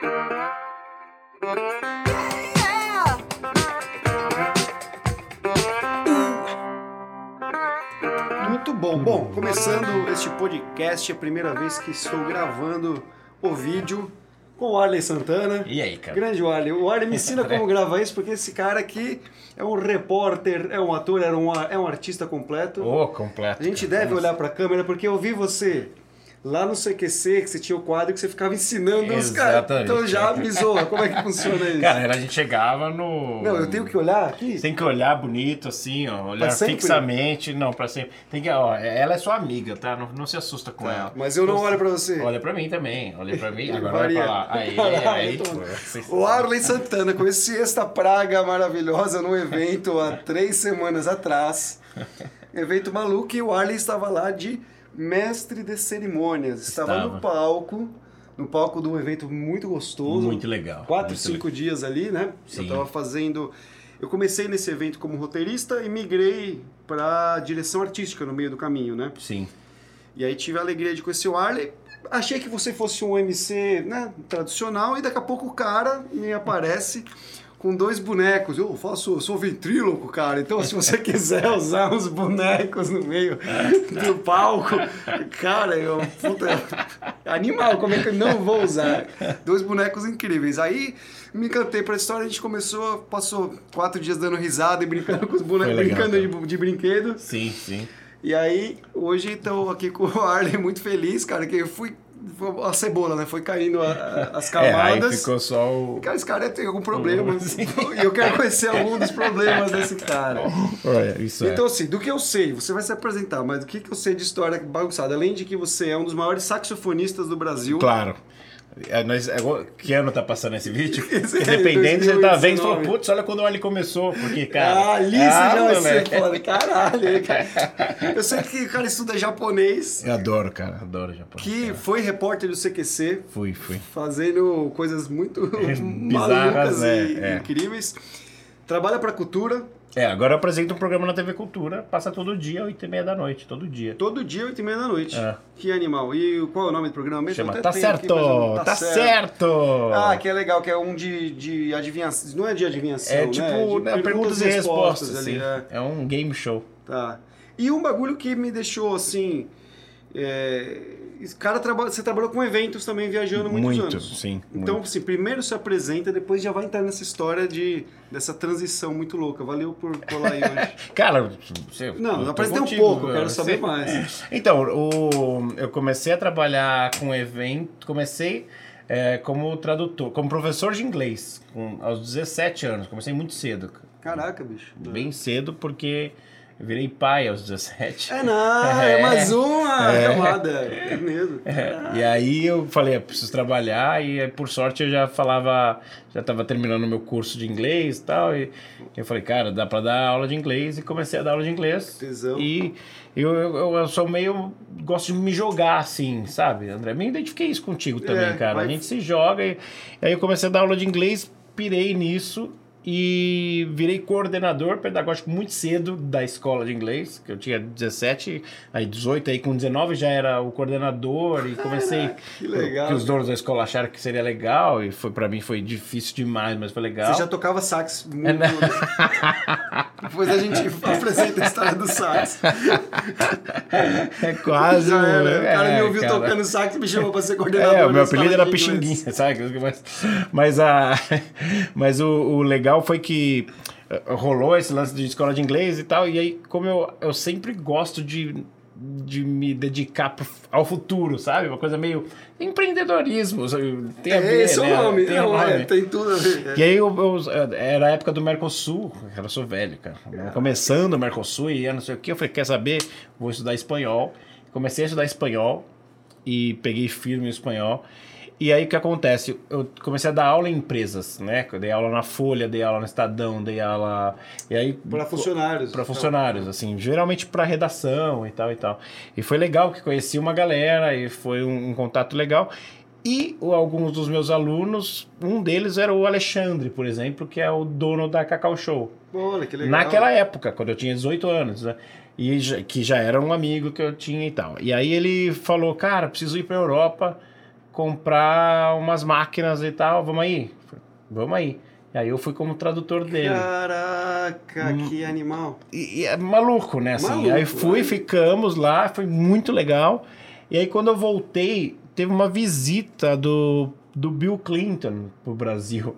Muito bom. Bom, começando este podcast, é a primeira vez que estou gravando o vídeo com o Arley Santana. E aí, cara? Grande Arley. O Arley me ensina como gravar isso, porque esse cara aqui é um repórter, é um ator, é um, é um artista completo. Ô, completo. A gente cara. deve olhar pra câmera, porque eu vi você lá no CQC, que você tinha o quadro que você ficava ensinando os caras. Exatamente. Então já me zoa. Como é que funciona isso? Cara, a gente chegava no. Não, eu tenho que olhar aqui? Tem que olhar bonito, assim, ó. Olhar fixamente. Não, pra sempre. Tem que, ó, ela é sua amiga, tá? Não, não se assusta com Tá, ela. mas eu não olho pra você. Olha pra mim também. Olha pra mim. Agora Varia. pra lá. Aí, aí. então- vocês- O Arley Santana, conheci esta praga maravilhosa num evento há três semanas atrás. Evento maluco e o Arley estava lá de mestre de cerimônias. Estava, Estava. no palco, no palco de um evento muito gostoso. Muito legal. Quatro, muito cinco dias ali, né? Eu Sim. estava fazendo... Eu comecei nesse evento como roteirista e migrei para direção artística no meio do caminho, né? legal. Sim. E aí tive a alegria de conhecer o Arley. Achei que você fosse um MC né, tradicional e daqui a pouco o cara me aparece com dois bonecos. Eu faço, eu sou ventríloco, cara. Então, se você quiser usar uns bonecos no meio do palco, cara, eu, puta, animal, como é que eu não vou usar? Dois bonecos incríveis. Aí me encantei pra história, a gente começou, passou quatro dias dando risada e brincando com os bonecos, legal, brincando de, de brinquedo. Sim, sim. E aí, hoje estou aqui com o Arley muito feliz, cara, que eu fui. A cebola, né? Foi caindo a- a- as É, aí camadas. ficou só o. Cara, esse cara tem algum problema. Sim. E eu quero conhecer algum dos problemas desse cara. Olha, isso Então, assim, do que eu sei, você vai se apresentar, mas do que, que eu sei de história bagunçada? Além de que você é um dos maiores saxofonistas do Brasil. é. Claro. É, nós, é, que ano tá passando esse vídeo? Esse é Dependendo, você tá vendo e 2019. falou, putz, olha quando o Ali começou, porque, cara. Ah, ali você já vai ser foda. Caralho, cara. Eu sei que o cara estuda japonês, Eu adoro, cara, adoro japonês. que cara. foi repórter do CQC, Fui, fui. fazendo coisas muito Bizarras, malucas né? e É. incríveis. Trabalha pra cultura, É, agora eu apresento um programa na TV Cultura, passa todo dia, 8 e meia da noite, todo dia. todo dia, 8 e meia da noite. É. Que animal. E qual é o nome do programa mesmo? Chama Tá aqui, certo! eu não- Tá certo! Ah, que é legal, que é um de, de adivinhação. Não é de adivinhação, É né? tipo, de né, perguntas e respostas, ali. assim. é. É um game show. Tá. E um bagulho que me deixou assim. É... Cara, traba... você trabalhou com eventos também viajando muitos Muito, anos. sim, Então, muito. assim, primeiro se apresenta, depois já vai entrar nessa história de dessa transição muito louca. Valeu por colar aí hoje. Cara, você, Não, eu tô apresenta um pouco, eu quero saber Você- mais. Então, o, eu comecei a trabalhar com evento, comecei é, como tradutor, como professor de inglês, com, aos 17 anos. Comecei muito cedo, Caraca, bicho. bem cedo, porque eu virei pai aos 17. É não, é, É. mais uma É. camada. É mesmo. É, e aí eu falei, eu preciso trabalhar, e aí, por sorte eu já falava, já estava terminando o meu curso de inglês e tal, e eu falei, cara, dá para dar aula de inglês, e comecei a dar aula de inglês. Tesão. E eu, eu, eu sou meio, gosto de me jogar assim, sabe, André? Me identifiquei isso contigo também, É, cara. vai- A gente se joga, e aí eu comecei a dar aula de inglês, pirei nisso, e virei coordenador pedagógico muito cedo da escola de inglês, que eu tinha 17, aí 18, aí com 19 já era o coordenador e comecei que legal, que os donos da escola acharam que seria legal e foi para mim foi difícil demais, mas foi legal. Você já tocava sax muito. É, né? Depois a gente apresenta a história do sax. É quase Já era. O cara me é, ouviu cara. tocando sax e me chamou pra ser coordenador. É, o meu apelido era. Pixinguinha, sabe? Mas, mas, a, mas o, o legal foi que eh, rolou esse lance de escola de inglês e tal, e aí, como eu, eu sempre gosto de, de me dedicar pro- ao futuro, sabe? Uma coisa meio empreendedorismo, tem a É, ver, esse é né? o nome. Tem o nome. é, tem tudo a ver. E aí eu, eu- era a época do Mercosul, eu sou velho, cara. Começando o Mercosul e não sei o que, eu falei, quer saber? Vou estudar espanhol. Comecei a estudar espanhol e peguei firme o espanhol. E aí o que acontece? Eu comecei a dar aula em empresas, né? Eu dei aula na Folha, dei aula no Estadão, dei aula. E aí. Para funcionários. Para funcionários, assim, geralmente para redação e tal e tal. E foi legal que conheci uma galera e foi um, um contato legal. E alguns dos meus alunos, um deles era o Alexandre, por exemplo, que é o dono da Cacau Show. Olha, que legal. Naquela época, quando eu tinha 18 anos, né? E já- que já era um amigo que eu tinha e tal. E aí ele falou, cara, preciso ir pra Europa comprar umas máquinas e tal, vamos aí? Vamos aí. E aí eu fui como tradutor dele. Caraca, que animal. E, e é maluco, né? Assim, Maluco, aí fui, né? ficamos lá, foi muito legal. E aí quando eu voltei, teve uma visita do, do Bill Clinton pro Brasil.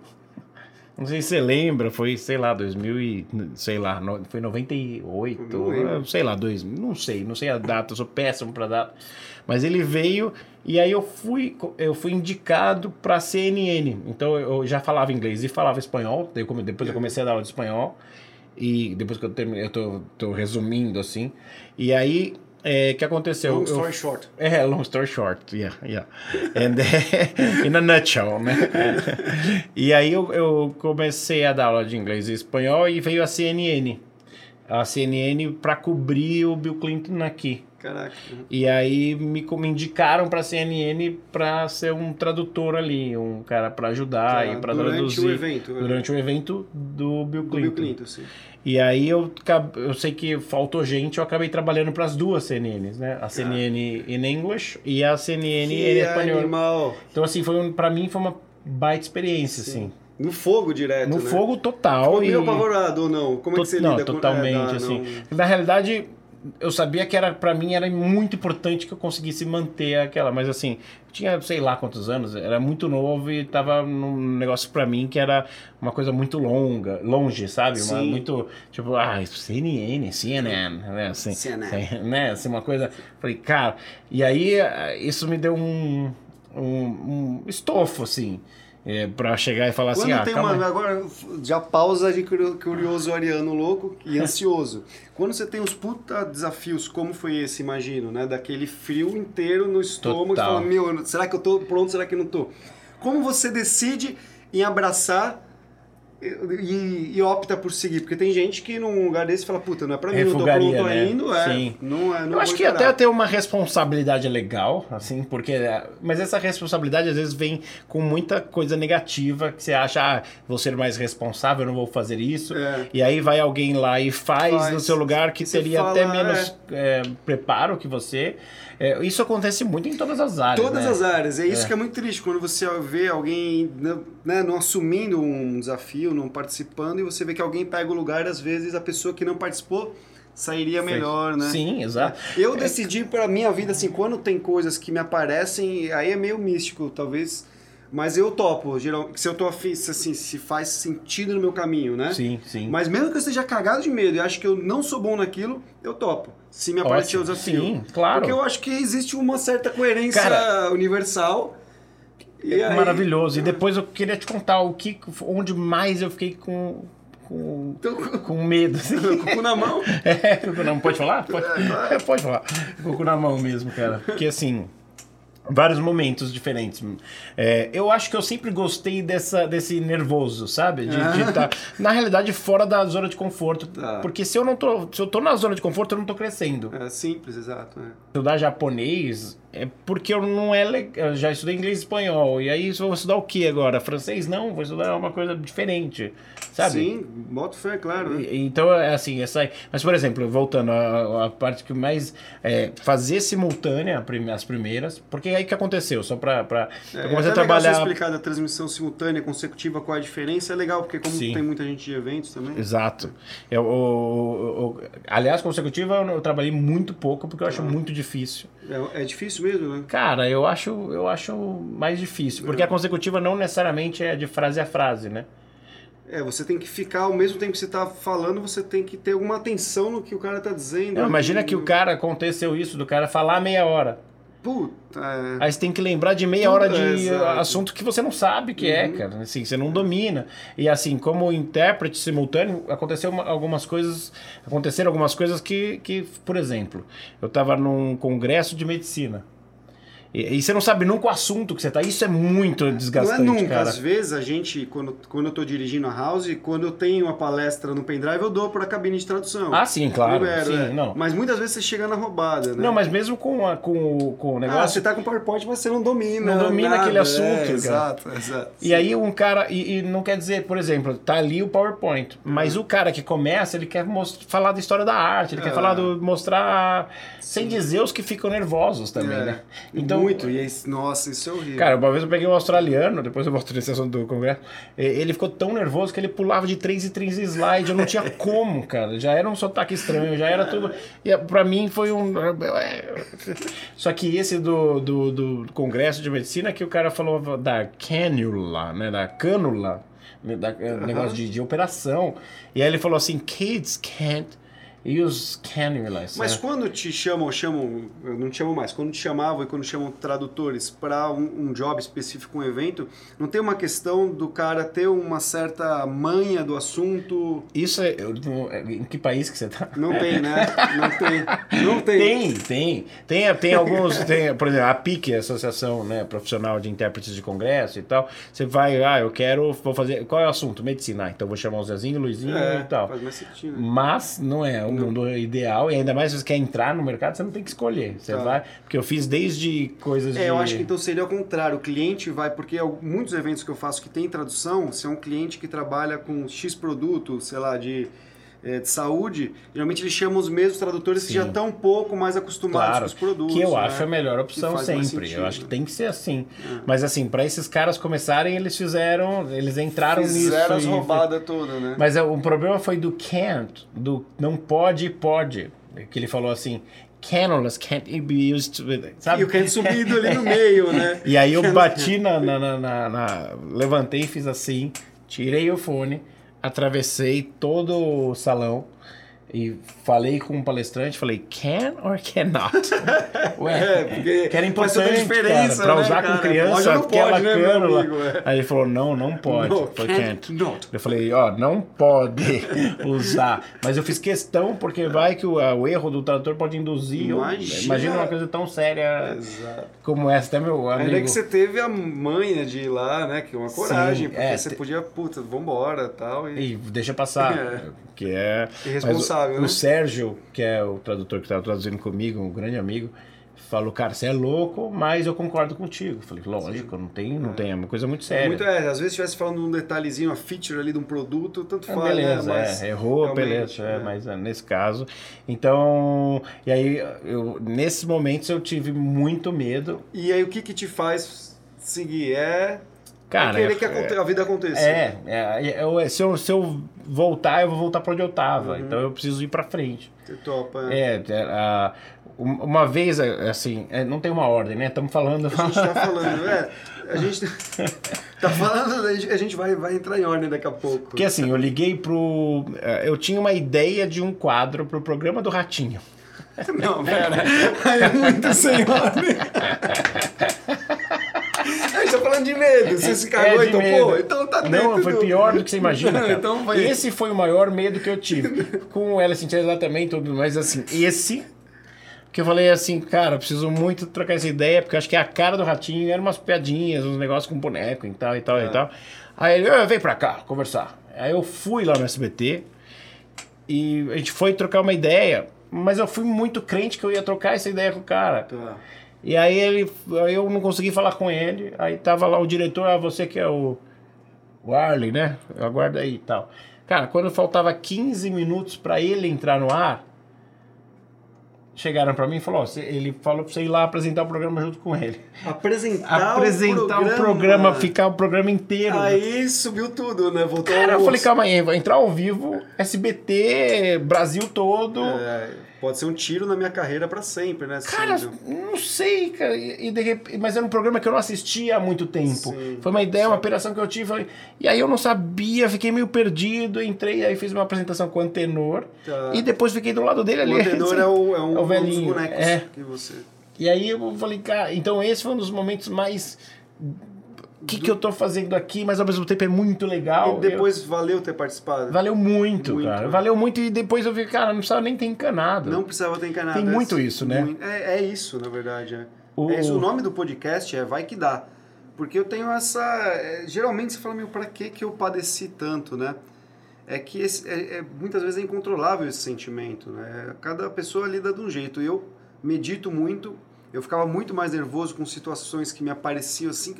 Não sei se você lembra, foi, sei lá, 2000 e, sei lá, no- foi 98, Não eh, sei lá, dois, não sei, não sei a data, eu sou péssimo pra data. Mas ele veio e aí eu fui, eu fui indicado pra CNN. Então eu já falava inglês e falava espanhol, depois eu comecei a dar aula de espanhol. E depois que eu terminei, eu tô, tô resumindo assim. E aí, o que aconteceu? Long Eu- story short. é, long story short, yeah, yeah. And, in a nutshell, né? e aí eu, eu comecei a dar aula de inglês e espanhol e veio a CNN. A CNN para cobrir o Bill Clinton aqui. Caraca. E aí me, me indicaram para CNN para ser um tradutor ali, um cara para ajudar e para durante traduzir o evento. né? durante o evento do Bill Do Clinton. Bill Clinton, sim. E aí eu, eu sei que faltou gente, eu acabei trabalhando para as duas CNNs, né? A CNN in English e a CNN em Que espanhol. animal. Então assim, foi um, para mim foi uma baita experiência, assim. No fogo direto, No né? fogo total Ficou e meio apavorado ou não? Como é que você não, lida com- totalmente, é, assim. não- Na realidade, eu sabia que era para mim era muito importante que eu conseguisse manter aquela, mas assim, tinha sei lá quantos anos, era muito novo e tava num negócio para mim que era uma coisa muito longa, longe, sabe? Uma, muito tipo, ah, CNN, CNN, né, assim, CNN. né, assim uma coisa, falei, cara, e aí eh, isso me deu um um, um estofo assim, é, para chegar e falar Quando assim, ah, tem calma uma. Agora, já pausa de curio- curioso ariano louco e ansioso. Quando você tem uns puta desafios, como foi esse, imagino, né? Daquele frio inteiro no estômago, Total. fala, meu, será que eu tô pronto, será que eu não tô? Como você decide em abraçar e, e opta por seguir? Porque tem gente que num lugar desse fala, puta, não é pra mim, não tô Refugaria, pronto né? ainda, é. Sim. Não é não Eu acho que até ter uma responsabilidade é legal, assim, porque. Mas essa responsabilidade às vezes vem com muita coisa negativa que você acha, ah, vou ser mais responsável, eu não vou fazer isso. É. E aí vai alguém lá e faz, Faz. no seu lugar que Você teria fala, até menos é, preparo que você. É, isso acontece muito em todas as áreas. Todas né? as áreas. É isso É. que é muito triste, quando você vê alguém né, não assumindo um desafio, não participando, e você vê que alguém pega o lugar, às vezes a pessoa que não participou sairia melhor, né? Sim, exato. Eu decidi pra minha vida, assim, quando tem coisas que me aparecem, aí é meio místico, talvez, mas eu topo, geral, se eu tô afim, se, assim, se faz sentido no meu caminho, né? Sim, sim. Mas mesmo que eu esteja cagado de medo e acho que eu não sou bom naquilo, eu topo. Se me aparecer o desafio. Sim, claro. Porque eu acho que existe uma certa coerência Cara, universal. E aí- Maravilhoso. E depois eu queria te contar o que, onde mais eu fiquei com, com, Então, com medo. Assim. o cu na mão. É, com o cu na mão. Pode falar? Pode, É. É, pode falar. Com o cu na mão mesmo, cara. Porque assim. Vários momentos diferentes. É, eu acho que eu sempre gostei dessa, desse nervoso, sabe? De estar, na realidade, fora da zona de conforto. Tá. Porque se eu não tô. Se eu tô na zona de conforto, eu não tô crescendo. É simples, exato. é. Estudar japonês é porque eu não é le- eu já estudei inglês e espanhol. E aí vou estudar o que agora? Francês? Não, vou estudar uma coisa diferente. Sabe? Sim, boto fé, claro. né? E- Então, é assim, essa aí. Mas, por exemplo, voltando à, à parte que mais. É, fazer simultânea a as primeiras. Porque aí que aconteceu? Só pra. pra É, eu comecei a legal você trabalhar. explicar da transmissão simultânea, consecutiva, qual é a diferença, é legal, porque como Sim. tem muita gente de eventos também. Exato. Eu, eu- eu- aliás, consecutiva eu, eu trabalhei muito pouco porque eu acho muito difícil. É, é difícil mesmo, né? Cara, eu acho, eu acho mais difícil. Porque a consecutiva não necessariamente é de frase a frase, né? É, você tem que ficar, ao mesmo tempo que você tá falando, você tem que ter alguma atenção no que o cara tá dizendo. Não, imagina que o cara aconteceu isso, do cara falar meia hora. Puta, é. Aí você tem que lembrar de meia hora é, de assunto que você não sabe que é, cara. Assim, você não domina. E assim, como intérprete simultâneo, aconteceu uma- algumas coisas. Aconteceram algumas coisas que, que por exemplo, eu tava num congresso de medicina. E, e você não sabe nunca o assunto que você tá. Isso é muito Não é desgastante, nunca, cara. às vezes a gente, quando, quando eu tô dirigindo a house, quando eu tenho uma palestra no pendrive, eu dou pra cabine de tradução. Ah, sim, claro. Libero, sim, é. não. Mas muitas vezes você chega na roubada, né? Não, mas mesmo com, a, com, o- com o Ah, negócio. você tá com PowerPoint, mas você não domina. Não domina nada, aquele assunto, é, cara. Exato, exato. E aí um cara, e, e não quer dizer, por exemplo, tá ali o PowerPoint, mas o cara que começa, ele quer falar da história da arte, ele Ah. quer falar do mostrar sem dizer os que ficam nervosos também, É. né? Então Muito, e esse, nossa, isso é horrível. Cara, uma vez eu peguei um australiano, depois eu mostro nesse assunto do congresso, ele ficou tão nervoso que ele pulava de 3 em 3 slides, eu não tinha como, cara. Já era um sotaque estranho, já era tudo. E pra mim foi um. Só que esse do, do, do congresso de medicina que o cara falou da cânula, né? Da cânula, da, negócio de, de operação. E aí ele falou assim: kids can't use cannulas. Mas né? quando te chamam, chamam, eu não te chamam mais, quando te chamavam e quando chamam tradutores para um, um job específico, um evento, não tem uma questão do cara ter uma certa manha do assunto? Isso é. eu não- Em que país que você tá? Não tem, né? Não tem. Não tem. Tem, tem. Tem, tem alguns, tem, por exemplo, a PIC, a Associação né, Profissional de Intérpretes de Congresso e tal. Você vai, ah, eu quero, vou fazer. Qual é o assunto? Medicina. Ah, Então vou chamar o Zezinho, o Luizinho É, e tal. faz mais sentido. Mas não é mundo ideal, e ainda mais se você quer entrar no mercado, você não tem que escolher. Você Tá. vai. Porque eu fiz desde coisas de. É, eu acho que então seria o contrário. O cliente vai, porque muitos eventos que eu faço que tem tradução, se é um cliente que trabalha com X produto, sei lá, de, eh, de saúde, geralmente eles chamam os mesmos tradutores que Sim. já estão um pouco mais acostumados Claro, com os produtos. que eu né? acho a melhor opção sempre. Eu acho que tem que ser assim. Mas assim, para esses caras começarem, eles fizeram, eles entraram nisso. Fizeram as roubadas todas, né? Mas é, o problema foi do can't, do não pode e pode. Que ele falou assim, cannulas can't be used with... Sabe? E o Kent subido ali no meio, né? E aí eu bati na, na, na, na- na- Levantei e fiz assim, tirei o fone, atravessei todo o salão e falei com um palestrante, falei, can or cannot? Ué, É, porque que era importante, diferença, cara, pra né, usar cara? com criança, Pode aquela pode, né, cânula. amigo? É. Aí ele falou, não, não pode. No, Foi can't not. Eu falei, ó, não pode usar. Mas eu fiz questão, porque vai que o, o erro do tradutor pode induzir. Imagina. Imagina uma coisa tão séria Exato. como essa. Até meu amigo... Ainda que você teve a manha de ir lá, né? Que é uma coragem, porque é, você te- podia, puta, vambora tal, e E deixa passar. É. Que é. Irresponsável, mas o, né? Sérgio, que é o tradutor que estava traduzindo comigo, um grande amigo, falou, cara, você é louco, mas eu concordo contigo. Eu falei, lógico, não tem, não tem, é uma coisa muito séria. Muito, é, às vezes estivesse falando um detalhezinho, uma feature ali de um produto, tanto É, faz, beleza, né? Mas é, errou, beleza, é, é. mas é, nesse caso. Então, e aí, eu, nesses momentos eu tive muito medo. E aí o que que te faz seguir? É, Cara, é querer é- que aconte- a vida aconteça. É, é, eu- se, eu, se eu voltar, eu vou voltar para onde eu tava. Uhum. Então eu preciso ir para frente. Você topa. É. É, é, a- um- uma vez, é, assim, é, não tem uma ordem, né? Estamos falando. A gente tá falando, é, a gente tá falando, a gente- a gente vai, vai entrar em ordem daqui a pouco. Porque assim, eu liguei pro. Eu tinha uma ideia de um quadro pro programa do Ratinho. Não, pera. Aí é muito sem ordem. Falando de medo. Você se cagou É, e medo. Então tá Não, dentro foi do- pior do que você imagina. Não, cara. então vai. Esse foi o maior medo que eu tive. Com ela sentir exatamente tudo, mas assim, esse. Que eu falei assim, cara, preciso muito trocar essa ideia, porque acho que a cara do ratinho era umas piadinhas, uns negócios com boneco e tal e tal É. e tal. Aí ele, "Ah, vem pra cá, conversar. Aí eu fui lá no SBT e a gente foi trocar uma ideia, mas eu fui muito crente que eu ia trocar essa ideia com o cara. Tá. E aí ele, aí eu não consegui falar com ele. Aí tava lá o diretor, ah, você que é o, o Arley, né? Aguarda aí e tal. Cara, quando faltava 15 minutos pra ele entrar no ar, chegaram pra mim e falaram, ó, ele falou pra você ir lá apresentar o programa junto com ele. Apresentar, apresentar o programa, ficar o programa inteiro. Aí subiu tudo, né? Voltou Cara, eu falei, calma aí, vai entrar ao vivo, SBT, Brasil todo. É, pode ser um tiro na minha carreira pra sempre, né? Cara, Sim, não sei, cara. E, e de rep- Mas era um programa que eu não assistia há muito tempo. Sim. Foi uma ideia, uma operação que eu tive. E aí eu não sabia, fiquei meio perdido. Entrei, aí fiz uma apresentação com o Antenor. Tá. E depois fiquei do lado dele ali. O Antenor é, o, é um, É o um velhinho, dos bonecos é. que você... E aí eu falei, cara, então esse foi um dos momentos mais. O que, que eu tô fazendo aqui, mas ao mesmo tempo é muito legal. E depois valeu ter participado? Eu- Valeu muito, Muito, cara. né? Valeu muito e depois eu vi, cara, não precisava nem ter encanado. Não precisava ter encanado. Tem é- muito isso, né? É, é isso, na verdade. É. O- É isso. o nome do podcast é Vai Que Dá. Porque eu tenho essa... é, geralmente você fala, meu, pra que que eu padeci tanto, né? É que esse- é- muitas vezes é incontrolável esse sentimento, né? Cada pessoa lida de um jeito. Eu medito muito, eu ficava muito mais nervoso com situações que me apareciam assim,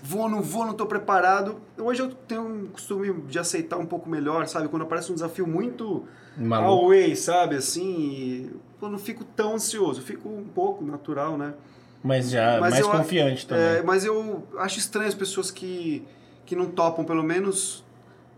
vou, não vou, não estou preparado. Hoje eu tenho um costume de aceitar um pouco melhor, sabe? Quando aparece um desafio muito Maluco. away, sabe? Assim, eu não fico tão ansioso, fico um pouco natural, né? Mas já Mas mais eu- confiante também. É, mas eu acho estranho as pessoas que, que não topam, pelo menos,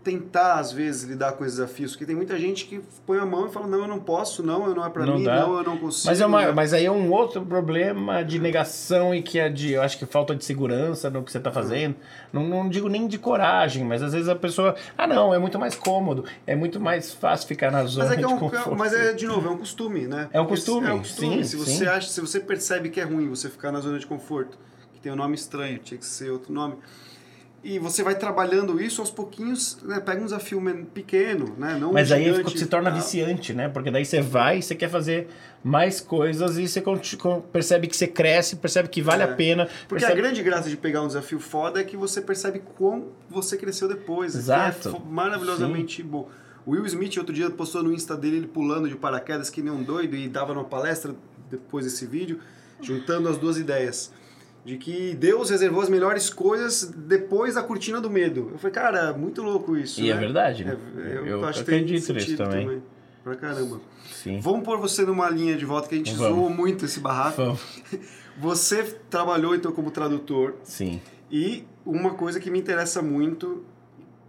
tentar, às vezes, lidar com esses desafios. Porque tem muita gente que põe a mão e fala, não, eu não posso, não, eu não é pra Não mim, dá. não, eu não consigo. Mas, é uma- né? mas aí é um outro problema de negação e que é de, eu acho que falta de segurança no que você tá fazendo. Não, não digo nem de coragem, mas às vezes a pessoa, ah não, é muito mais cômodo, é muito mais fácil ficar na zona Mas é, que é de um, conforto. mas é, de novo, é um costume, né? É um costume, É um costume. sim, se você sim. acha, se você percebe que é ruim você ficar na zona de conforto, que tem um nome estranho, tinha que ser outro nome. E você vai trabalhando isso aos pouquinhos, né? Pega um desafio pequeno, né? Não um Mas aí gigante, se torna tá? viciante, né? Porque daí você vai, você quer fazer mais coisas e você percebe que você cresce, percebe que vale É. a pena. Porque a percebe... grande graça de pegar um desafio foda é que você percebe quão você cresceu depois. que Exato. É maravilhosamente bom. O Will Smith, outro dia, postou no Insta dele ele pulando de paraquedas que nem um doido e dava numa palestra depois desse vídeo, juntando as duas ideias. De que Deus reservou as melhores coisas depois da cortina do medo. Eu falei, cara, muito louco isso. E né? é verdade, né? É, eu, Eu acho que tem sentido também. Pra caramba. Sim. Vamos pôr você numa linha de volta que a gente Vamos. zoou muito esse barraco. Vamos. Você trabalhou então como tradutor Sim. e uma coisa que me interessa muito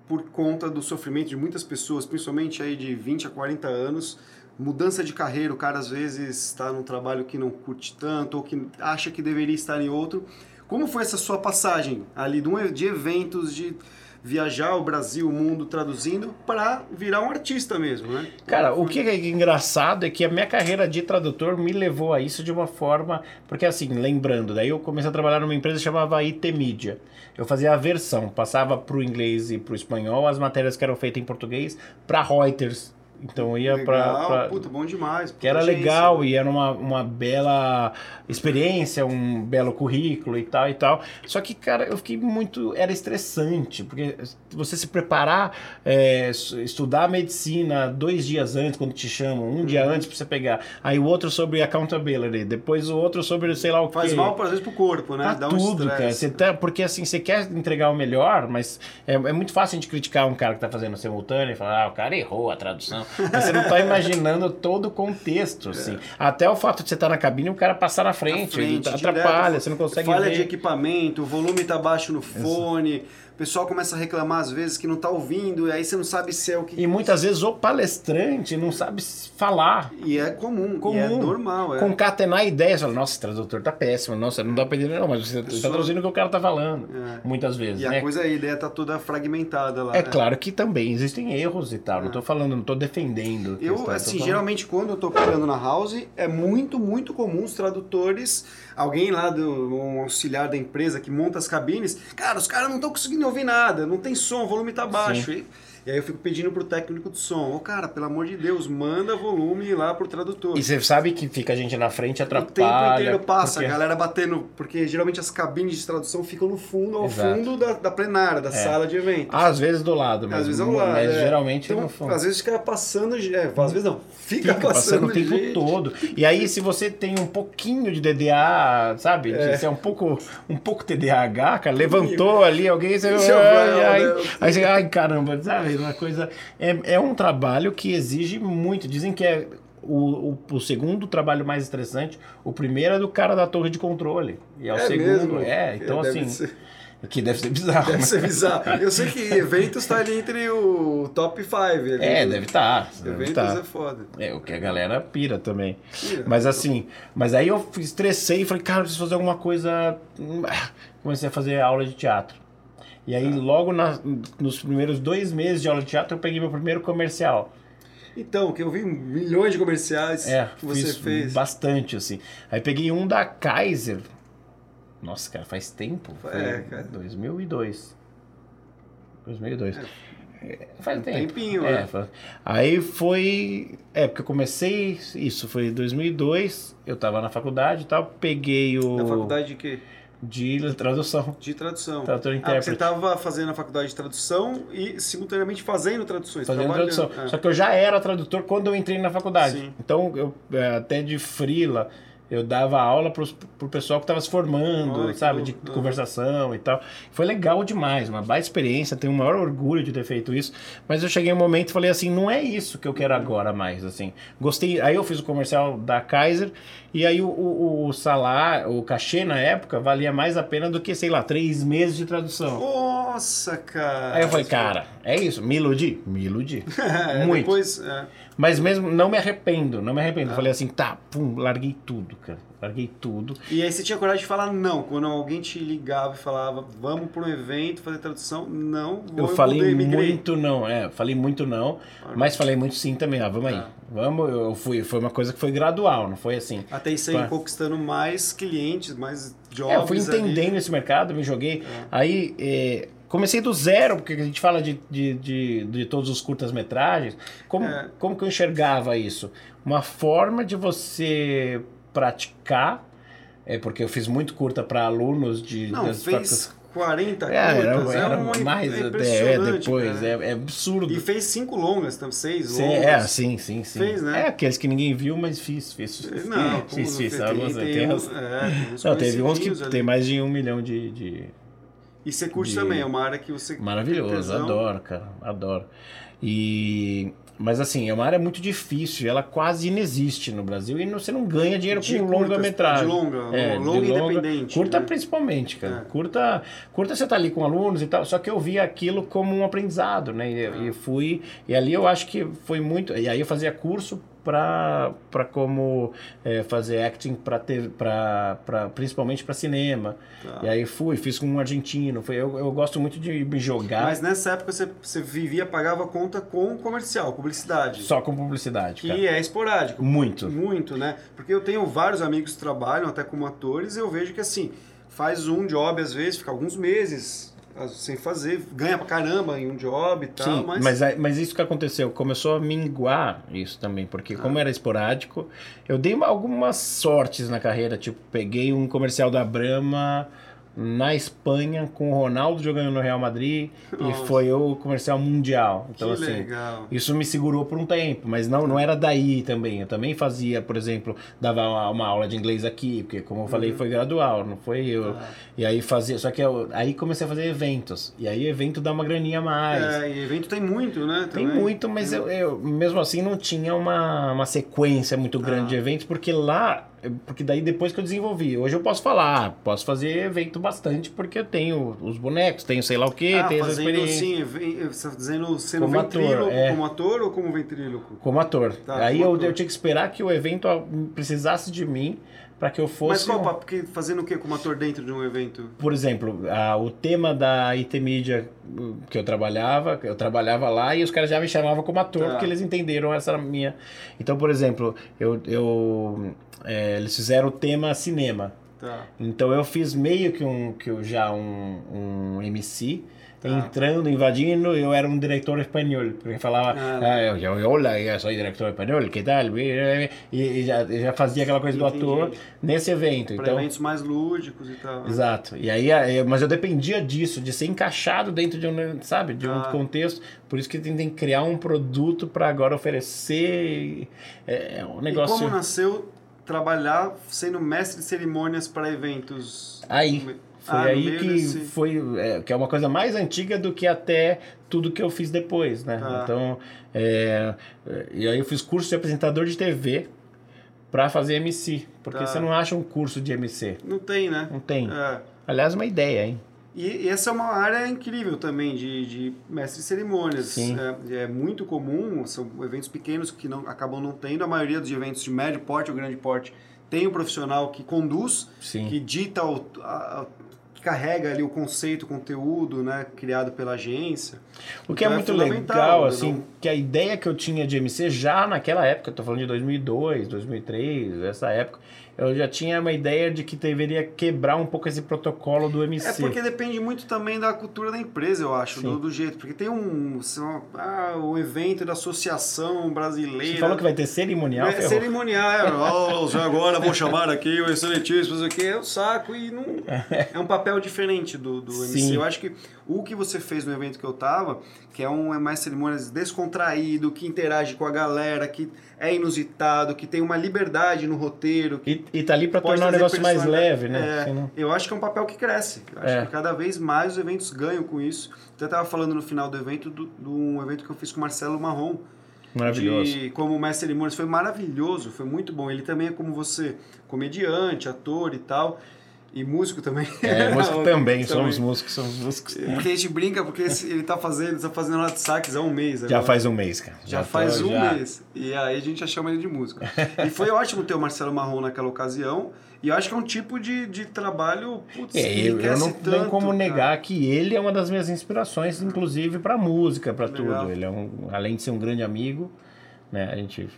por conta do sofrimento de muitas pessoas, principalmente aí de 20 a 40 anos, mudança de carreira, o cara às vezes está num trabalho que não curte tanto ou que acha que deveria estar em outro. Como foi essa sua passagem ali de, eventos, de viajar o Brasil, o mundo traduzindo, para virar um artista mesmo, né? Cara, o que é engraçado é que a minha carreira de tradutor me levou a isso de uma forma. Porque, assim, lembrando, daí eu comecei a trabalhar numa empresa que chamava IT Media. Eu fazia a versão, passava pro inglês e pro espanhol as matérias que eram feitas em português para Reuters. Então ia Legal, pra. pra- puta, bom demais. que era puta agência. legal e era uma, uma bela experiência, um belo currículo e tal e tal. Só que, cara, eu fiquei muito. Era estressante, porque você se preparar, é, estudar medicina dois dias antes, quando te chamam, um dia Uhum. antes pra você pegar, aí o outro sobre accountability, depois o outro sobre sei lá o Faz quê. mal, às vezes, pro corpo, né? Pra Dá um tudo, estresse. cara. Você tá, porque assim, você quer entregar o melhor, mas é, é muito fácil a gente criticar um cara que tá fazendo simultâneo e falar, ah, o cara errou a tradução. Você não tá imaginando todo o contexto, assim. Até o fato de você estar na cabine e o cara passar na frente, É. Na frente, atrapalha, direto, você não consegue falha ver. de equipamento, o volume tá baixo no fone, o pessoal começa a reclamar às vezes que não tá ouvindo, e aí você não sabe se é o que. E muitas vezes o palestrante não sabe falar. E é comum, Comum. e é normal. É. Concatenar ideias, fala, nossa, esse tradutor tá péssimo, nossa, não dá pra entender, não, mas você tá Pessoa- traduzindo o que o cara tá falando. É. Muitas vezes, E a né? coisa, a ideia tá toda fragmentada lá. É né? claro que também existem erros e tal, não tô falando, não tô defendendo. a Eu, questão, assim, falando- geralmente quando eu tô operando na house, é muito, muito comum os tradutores, alguém lá, do, um auxiliar da empresa que monta as cabines, cara, os caras não estão conseguindo ouvir nada, não tem som, o volume tá baixo. E, e aí eu fico pedindo pro técnico do som, ô cara, pelo amor de Deus, manda volume lá pro tradutor. E você sabe que fica a gente na frente, o atrapalha. tempo inteiro passa, porque- a galera batendo, porque geralmente as cabines de tradução ficam no fundo, ao Exato. fundo da, da plenária, da sala de evento. Às vezes do lado, mas, Às vezes ao lado. mas é. geralmente então, no fundo. Às vezes fica passando. É, às vezes não. Fica, Fica passando o tempo gente. todo. E aí, se você tem um pouquinho de DDA, sabe? É. De ser um pouco, um pouco TDAH, cara, levantou ali alguém, você. Vai, ai, né? aí você, ai, caramba, sabe? Uma coisa. É, é um trabalho que exige muito. Dizem que é. O, o, o segundo trabalho mais estressante, o primeiro é do cara da torre de controle. E é o É segundo. mesmo? É, então Deve assim. ser- Que deve ser bizarro. Deve né? ser bizarro. Eu sei que eventos tá ali entre o top 5. É, deve estar. deve Eventos estar. é foda. É, o que a galera pira também. Pira. Mas assim, mas aí eu estressei e falei, cara, preciso fazer alguma coisa. Comecei a fazer aula de teatro. E aí, logo na- nos primeiros dois meses de aula de teatro, eu peguei meu primeiro comercial. Então, que eu vi milhões de comerciais É, que você fez. bastante, assim. Aí peguei um da Kaiser. Nossa, cara, faz tempo. Foi É, cara. 2002. 2002. É, Faz Um tempo. tempinho, é, né? Aí foi. É, porque eu comecei. Isso foi em 2002. Eu tava na faculdade e tal. Peguei o. Na faculdade de quê? De tradução. De tradução. Tradutor Ah, porque você intérprete. estava fazendo a faculdade de tradução e simultaneamente fazendo traduções. Fazendo tradução. É. Só que eu já era tradutor quando eu entrei na faculdade. Sim. Então, eu, é, até de frila, eu dava aula pro, pessoal que estava se formando, sabe, de Uhum. conversação e tal. Foi legal demais, uma baita experiência, tenho o maior orgulho de ter feito isso, mas eu cheguei um momento e falei assim, não é isso que eu quero agora mais, assim. Gostei, aí eu fiz o comercial da Kaiser e aí o, o, o salário, o cachê na época valia mais a pena do que, sei lá, três meses de tradução. Nossa, cara. Aí eu falei, cara, é isso, me iludi, me iludi. É, muito. Depois, é. Mas mesmo, não me arrependo, não me Ah. arrependo. Falei assim, tá, pum, larguei tudo, cara. Larguei tudo. E aí você tinha coragem de falar não, quando alguém te ligava e falava, vamos para um evento fazer tradução, não, vou, Eu falei migrei. muito não, é, falei muito não, mas falei muito sim também, ah, vamos aí. Tá. Vamos, eu fui, foi uma coisa que foi gradual, não foi assim. Até isso aí Pá. conquistando mais clientes, mais jobs É, eu fui entendendo ali. esse mercado, me joguei. É. Aí é, comecei do zero, porque a gente fala de, de, de, de todos os curtas-metragens. Como, É. como que eu enxergava isso? Uma forma de você praticar, é porque eu fiz muito curta para alunos de Não, das fez 40 É, era, curtas, era um- mais, é é, impressionante, depois, cara. é, é absurdo. E fez cinco longas, então, seis Sim, longas. é, sim, sim, sim. Fez, né? É aqueles que ninguém viu, mas fiz, fiz. Fiz, não fiz. fez? alguns- tem, tem tem, é, tem que conhecidinhos ali. tem mais de um milhão de- de, E você curte de- também, é uma área que você... Maravilhoso, adoro, cara, adoro. E mas assim, é uma área muito difícil, ela quase inexiste no Brasil e você não ganha dinheiro De com longa-metragem. de longa, É, longa de independente, Curta né? principalmente, cara. É. Curta, curta você tá ali com alunos e tal, só que eu via aquilo como um aprendizado, né? É. E, e fui, e ali eu acho que foi muito, e aí eu fazia curso para como é, fazer acting para ter para principalmente para cinema. Tá. E aí fui, fiz com um argentino. Foi, eu, eu gosto muito de me jogar Mas nessa época você, você vivia, pagava conta com comercial, publicidade. só com publicidade, cara. Que é esporádico. Muito. Muito, né? Porque eu tenho vários amigos que trabalham até como atores e eu vejo que assim, faz um job às vezes, fica alguns meses sem fazer, ganha pra caramba em um job e tal, Sim, mas, mas... mas isso que aconteceu, começou a minguar isso também, porque como era esporádico, eu dei uma- algumas sortes na carreira, tipo, peguei um comercial da Brahma na Espanha com o Ronaldo jogando no Real Madrid Nossa. e foi o comercial mundial. Então, que assim, legal. Isso me segurou por um tempo, mas não, não era daí também. Eu também fazia, por exemplo, dava uma, uma aula de inglês aqui, porque como eu falei, foi gradual, não foi eu. Ah. E aí fazia, só que eu, aí comecei a fazer eventos. E aí evento dá uma graninha a mais. É, e evento tem muito, né? Tem também. muito, mas eu, eu, mesmo assim não tinha uma, uma sequência muito grande Ah. de eventos, porque lá, porque daí depois que eu desenvolvi, hoje eu posso falar, ah, posso fazer evento bastante, porque eu tenho os bonecos, tenho sei lá o que, Ah, tenho essa fazendo experiência. sim, even- você tá dizendo sendo Como ator, é. como ator ou como ventríloco? Como ator. Tá, aí como eu, ator. eu tinha que esperar que o evento precisasse de mim para que eu Mas fosse. qual um- papo? Porque fazendo o que como ator dentro de um evento? Por exemplo, a- o tema da IT Media uh, que eu trabalhava, eu trabalhava lá e os caras já me chamavam como ator Tá. porque eles entenderam essa minha. Então, por exemplo, eu, eu é, eles fizeram o tema cinema. Tá. Então eu fiz meio que um que eu já um, um MC. Entrando, invadindo, eu era um diretor espanhol, porque falava, Ah. ah, eu, olá, eu sou diretor espanhol, que tal? E, e já, já fazia aquela coisa do Entendi. ator nesse evento. Para Então, eventos mais lúdicos e tal. Exato. E aí, eh, mas eu dependia disso, de ser encaixado dentro de um, sabe, de um Ah. contexto. Por isso que tem, tem que criar um produto para agora oferecer. É, é um E negócio. como nasceu trabalhar sendo mestre de cerimônias para eventos? Aí. Foi Ah, aí que desse- foi. é, que é uma coisa mais antiga do que até tudo que eu fiz depois, né? Tá. Então. é, é, e aí eu fiz curso de apresentador de TV para fazer MC. Porque Tá. você não acha um curso de MC. Não tem, né? Não tem. É. Aliás, uma ideia, hein? E, e essa é uma área incrível também de, de mestre de cerimônias. Sim. É, é muito comum, são eventos pequenos que não, acabam não tendo. A maioria dos eventos de médio porte ou grande porte tem um profissional que conduz, Sim. que dita, o, a- carrega ali o conceito, o conteúdo, né, criado pela agência. O que é Então é muito fundamental, legal, assim, não? que a ideia que eu tinha de MC já naquela época, tô falando de 2002, 2003, essa época, eu já tinha uma ideia de que deveria quebrar um pouco esse protocolo do MC. É porque depende muito também da cultura da empresa, eu acho, do, do jeito. Porque tem um, são- ah, o evento da Associação Brasileira. Você falou que vai ter cerimonial, É, ferrou. cerimonial, é, "Oh, agora vou chamar aqui o excelentíssimo, isso aqui é o saco e não. É um papel papel diferente do, do MC. Sim. Eu acho que o que você fez no evento que eu tava, que é um é mais cerimônias descontraído, que interage com a galera, que é inusitado, que tem uma liberdade no roteiro, que E, e tá ali pode tornar o negócio mais leve, né? É, não- eu acho que é um papel que cresce. Eu acho É. que cada vez mais os eventos ganham com isso. Até tava falando no final do evento de um evento que eu fiz com o Marcelo Marrom. Maravilhoso. De, como mestre de cerimônias. Foi maravilhoso, foi muito bom. Ele também é como você, comediante, ator e tal. E músico também. É, músico Não, também, somos músicos, somos músicos. Porque a gente brinca, porque ele tá fazendo, tá fazendo lá de sax há um mês. Já agora. faz um mês, cara. Já, tô- faz um já- mês. E aí a gente já chama ele de músico. e foi ótimo ter o Marcelo Marrom naquela ocasião. E eu acho que é um tipo de, de trabalho. Putz, É, eu, eu não tanto, tenho como cara. negar que ele é uma das minhas inspirações, inclusive pra música, Legal. tudo. Ele é um, além de ser um grande amigo, né? A gente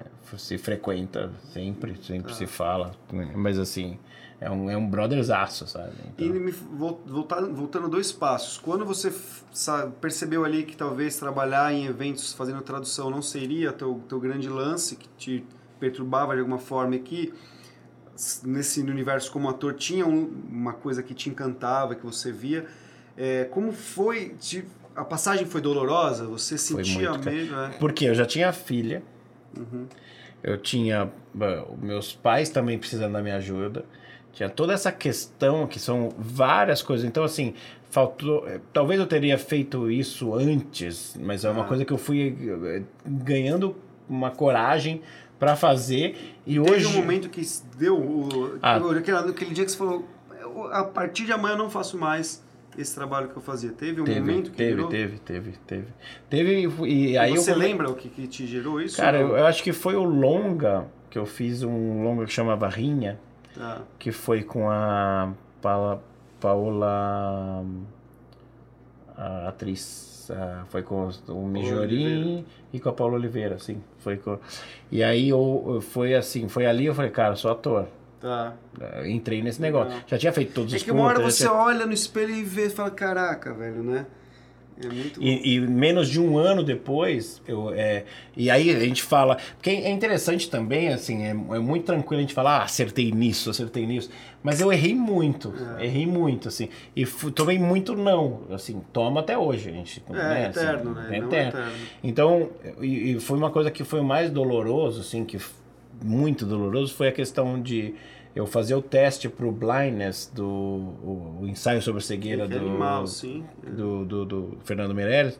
é, se frequenta sempre, sempre Tá. se fala, mas assim é um é um brotherzaço, sabe? E Então, me vol- voltando, voltando dois passos. Quando você percebeu ali que talvez trabalhar em eventos fazendo tradução não seria teu, teu grande lance, que te perturbava de alguma forma, e que s- nesse universo como ator tinha um- uma coisa que te encantava, que você via, é, como foi? te- a passagem foi dolorosa? Você sentia muito, medo? É? porque eu já tinha filha, Uhum. eu tinha meus pais também precisando da minha ajuda. Tinha toda essa questão que são várias coisas. Então, assim, faltou. eh, Talvez eu teria feito isso antes, mas é uma Ah. coisa que eu fui eh, ganhando uma coragem para fazer. E Teve hoje. um momento que deu. O, Ah. aquele, aquele dia que você falou, "Eu- a partir de amanhã eu não faço mais esse trabalho que eu fazia. Teve um Teve, momento que teve, virou? teve, teve, teve. Teve, e aí você eu. lembra o que, que te gerou isso? Cara, eu, eu acho que foi o longa que eu fiz um longa que chamava Rinha. Tá. que foi com a Paula, Paola a atriz a- foi com o Mijorim e com a Paula Oliveira assim foi com e aí eu, foi assim foi ali eu falei cara sou ator Tá. Eu entrei nesse negócio Legal. já tinha feito todos É os que uma hora você tinha- olha no espelho e vê e fala, caraca, velho, né? É muito. E, e menos de um ano depois, eu, é, e aí a gente fala. Porque é interessante também, assim, é, é muito tranquilo a gente falar, ah, acertei nisso, acertei nisso. Mas eu errei muito, É. errei muito, assim. E tomei muito não, assim, toma até hoje, a gente. É, né, assim, eterno, né? é Não eterno. eterno. Então, e, e foi uma coisa que foi o mais doloroso, assim, que muito doloroso, foi a questão de eu fazer o teste pro blindness do o, o ensaio sobre a cegueira do animal, sim. do, do, do Fernando Meirelles.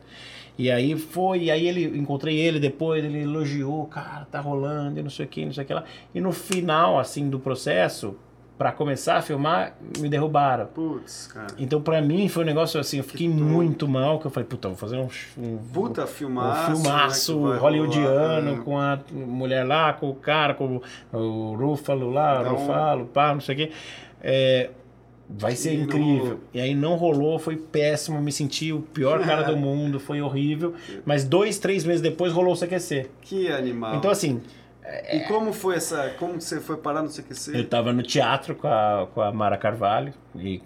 E aí foi, e aí ele encontrei ele depois, ele elogiou, cara, tá rolando, e não sei o que, não sei o que lá. E no final, assim, do processo, pra começar a filmar, me derrubaram. Putz, cara. Então, pra mim, foi um negócio assim, eu fiquei Que muito mal, que eu falei, puta, vou fazer um, um, Puta um filmaço. filmaço né, hollywoodiano rolar, com a mulher lá, com o cara, com o, Rúfalo lá, um- Rufalo, pá, não sei o quê. É, vai ser E não incrível. rolou. E aí não rolou, foi péssimo, me senti o pior cara do mundo, foi horrível. Mas dois, três meses depois rolou o CQC. Que animal. Então, assim, E como foi essa. Como você foi parar no CQC? eu tava no teatro com a, com a Mara Carvalho, e,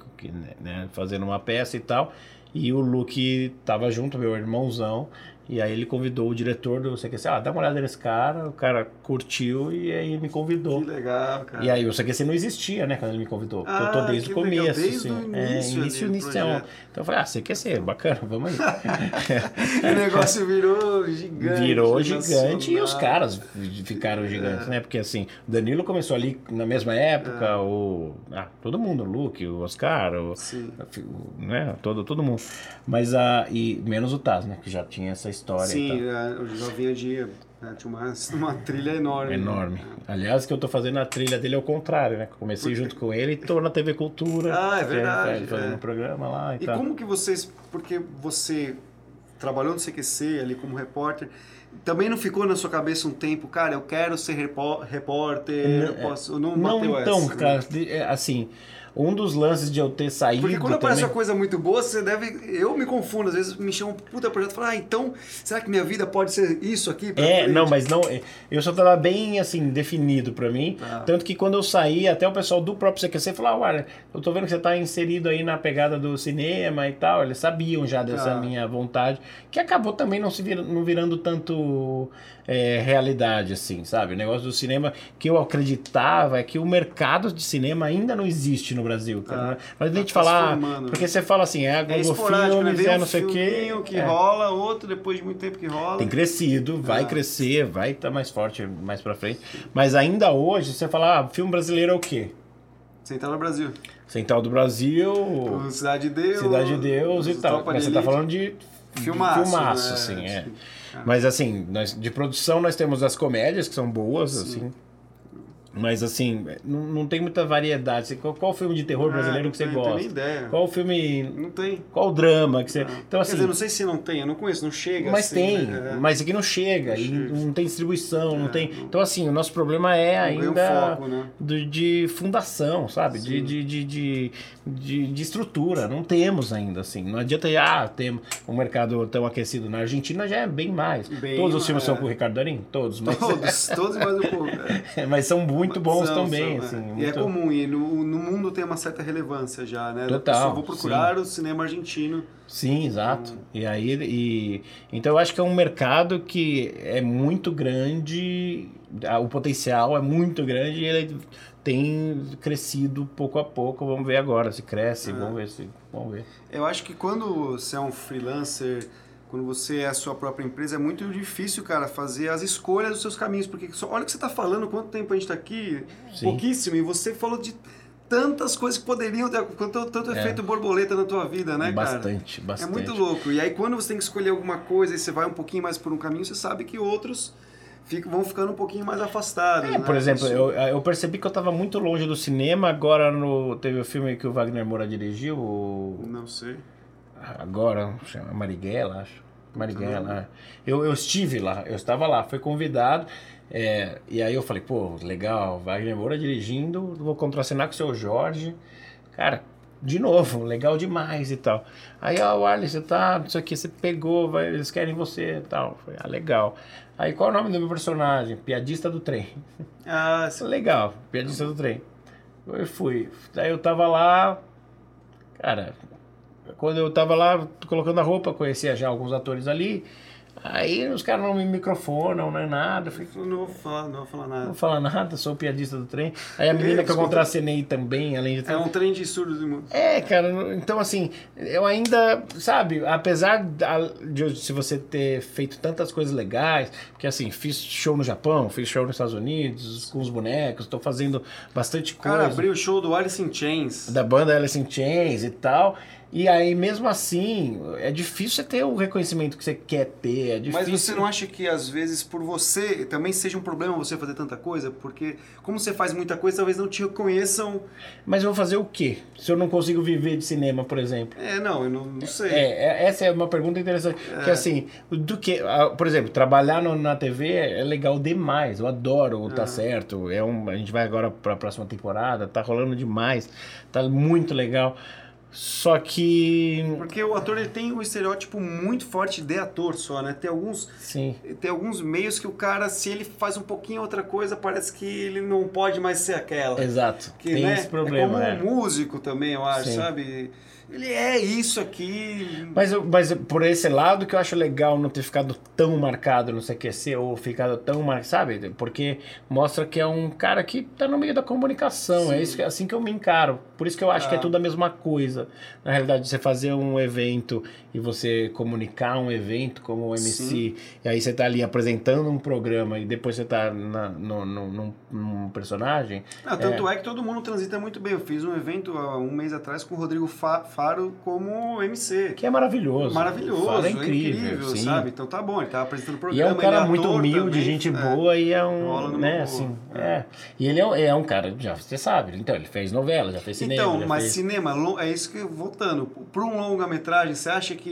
né, fazendo uma peça e tal. E o Luke tava junto, meu irmãozão. E aí ele convidou o diretor do CQC, ah, dá uma olhada nesse cara, o cara curtiu e aí me convidou. Que legal, cara. E aí o CQC não existia, né, quando ele me convidou. porque eu tô Ah, desde o legal, começo, desde assim. o é, início início. Então eu falei, ah, CQC, bacana, vamos aí. o negócio virou gigante. Virou gigante e os caras ficaram gigantes, né? Porque assim, o Danilo começou ali na mesma época, É. o. Ah, todo mundo, o Luke, o Oscar, o, Sim. né? Todo, todo mundo. Mas a. E menos o Taz, né? Que já tinha essa história. Sim, tal. é, o Jovinha Dia né, tinha uma, uma trilha enorme. Enorme. Aliás, que eu tô fazendo a trilha dele ao contrário, né? Comecei junto com ele e tô na TV Cultura. Ah, é que verdade, Fazendo é. um programa lá e, E tal. como que vocês, porque você trabalhou no CQC ali como repórter, também não ficou na sua cabeça um tempo, cara, eu quero ser repó- repórter, Não, eu posso, não, então, essa, né? cara, de- é, assim, um dos lances de eu ter saído. Porque quando aparece também... uma coisa muito boa, você deve. Eu me confundo, às vezes me chama um puta projeto e falo, ah, então, será que minha vida pode ser isso aqui? É, frente? não, mas não. é, Eu só tava bem assim, definido pra mim. Tá. Tanto que quando eu saí, até o pessoal do próprio CQC falou: ah, olha, eu tô vendo que você tá inserido aí na pegada do cinema e tal. Eles sabiam já dessa Tá. minha vontade, que acabou também não se vir, não virando tanto é, realidade, assim, sabe? O negócio do cinema que eu acreditava é que o mercado de cinema ainda não existe no Brasil. Adianta a gente tá falar. transformando, Porque você fala assim, é a É Globo né? Filmes, Vem é um não sei o quê. que É. rola, outro depois de muito tempo que rola. Tem crescido, vai Ah. crescer, vai estar mais forte mais pra frente. Mas ainda hoje, você fala, ah, filme brasileiro é o quê? Central no Brasil. Central do Brasil, Cidade de Deus. Cidade de Deus e tal. Mas você tá falando de Filmaço, filmaço né? assim, é. Sim. Mas assim, nós, de produção nós temos as comédias, que são boas, assim. Mas assim, não, não tem muita variedade. Qual, qual filme de terror brasileiro Ah, que você tem- gosta? Não tenho ideia. Qual filme. Não tem. Qual drama que você. Então, Quer assim. dizer, não sei se não tem, eu não conheço, não chega. Mas assim, tem, né? É. mas aqui não chega, Não chega. não tem distribuição, não É, tem. não- Então, assim, o nosso problema é ainda foco, né? do- de fundação, sabe? De, de, de, de, de- de estrutura. Não temos ainda, assim. Não adianta, ah, temos um mercado tão aquecido. Na Argentina já é bem mais. Bem Todos os filmes mais, são é. com o Ricardo Darim? Todos, mas, Todos, todos mais um pouco. é. mas são muito bons São, também, são, assim. é. muito- E é comum, e no, no mundo tem uma certa relevância já, né? Total, Eu vou procurar o cinema argentino. Sim, exato. Hum. E aí, e, então eu acho que é um mercado que é muito grande, o potencial é muito grande e ele tem crescido pouco a pouco. Vamos ver agora se cresce, É. vamos ver se. Vamos ver. Eu acho que quando você é um freelancer, quando você é a sua própria empresa, é muito difícil, cara, fazer as escolhas dos seus caminhos. Porque só, olha o que você está falando, quanto tempo a gente está aqui, Sim. pouquíssimo, e você falou de tantas coisas que poderiam ter, quanto tanto É. efeito borboleta na tua vida, né, cara? bastante, É bastante. muito louco. E aí quando você tem que escolher alguma coisa e você vai um pouquinho mais por um caminho, você sabe que outros ficam, vão ficando um pouquinho mais afastados. É, né? por exemplo, Isso- eu, eu percebi que eu estava muito longe do cinema. Agora no, teve o filme que o Wagner Moura dirigiu, o Não sei. Agora, chama Marighella, acho. Marighella. é. Eu, eu estive lá, eu estava lá, fui convidado. é, e aí eu falei, pô, legal, Wagner Moura dirigindo, vou contracenar com o seu Jorge. Cara, de novo, legal demais e tal. Aí, ó, Arlen, você tá, isso aqui, você pegou, vai, eles querem você e tal. Falei, ah, legal. Aí, qual é o nome do meu personagem? Piadista do trem. Ah, sim. Legal, piadista do trem. Eu fui. Daí eu tava lá, cara, quando eu tava lá colocando a roupa, conhecia já alguns atores ali. Aí os caras não me microfonam, não é nada. Falei, não vou falar, não vou falar não nada. vou falar nada, sou o piadista do trem. Aí a menina que eu contracenei também, além de É um trem de surdos do mundo. é, cara, então assim, eu ainda, sabe, apesar de se você ter feito tantas coisas legais, porque assim, fiz show no Japão, fiz show nos Estados Unidos, com os bonecos, tô fazendo bastante coisa cara abriu o show do Alice in Chains. da banda Alice in Chains e tal. E aí, mesmo assim, é difícil você ter o reconhecimento que você quer ter, é Mas difícil. você não acha que às vezes por você também seja um problema você fazer tanta coisa? Porque como você faz muita coisa, talvez não te reconheçam. Mas eu vou fazer o quê? Se eu não consigo viver de cinema, por exemplo? É, não, eu não, não sei. É, é- essa é uma pergunta interessante. Que assim, do que, por exemplo, trabalhar no- na TV é legal demais. Eu adoro o Tá Certo. É um, a gente vai agora para a próxima temporada, tá rolando demais, tá muito legal. Só que, Porque o ator ele tem um estereótipo muito forte de ator só, né? Tem alguns, sim, tem alguns meios que o cara, se ele faz um pouquinho outra coisa, parece que ele não pode mais ser aquela. exato. Que, Tem né, esse problema. É é. como um músico também, eu acho, Sim. sabe? Ele é isso aqui. Mas, mas por esse lado que eu acho legal não ter ficado tão marcado no CQC ou ficado tão marcado, sabe? Porque mostra que é um cara que tá no meio da comunicação. É isso que- assim que eu me encaro. Por isso que eu acho que é Ah. tudo a mesma coisa. Na realidade, você fazer um evento e você comunicar um evento como o MC, Sim. e aí você tá ali apresentando um programa e depois você tá na, no, no- num, num personagem. Não, tanto é. que todo mundo transita muito bem. Eu fiz um evento há um mês atrás com o Rodrigo Fa- Faro como MC. Que é maravilhoso. Maravilhoso, Fala é incrível, sim. sabe? Então tá bom, ele tava apresentando o E programa. é um cara ele muito humilde, também, gente é. boa e é um, né, assim, é. é. E ele é, um- é cara, já você sabe, então ele fez novela, já fez cinema, Então, mas fez... cinema, é isso que voltando. Para um longa-metragem, você acha que.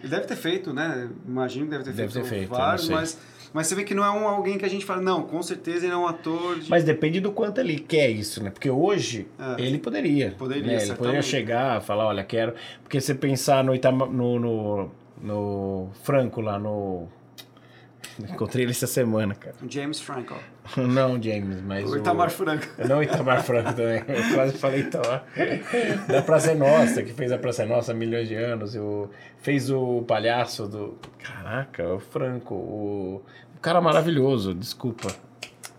Ele deve ter feito, né? Imagino que deve ter Deve feito, ter feito, vários, mas, mas você vê que não é um alguém que a gente fala, não, com certeza ele é um ator de. Mas depende do quanto ele quer isso, né? Porque hoje É. ele poderia. Poderia, né? Ele poderia chegar, falar, olha, quero. Porque você pensar no Itama, no, no, no Franco lá no. Encontrei ele essa semana, cara. James Franco. Não, James, mas. O Itamar Franco. Não, Itamar Franco também. Eu quase falei Itamar. Da Praça é Nossa, que fez a Praça é Nossa há milhões de anos. O, fez o palhaço do. Caraca, o Franco. O, o cara maravilhoso, desculpa.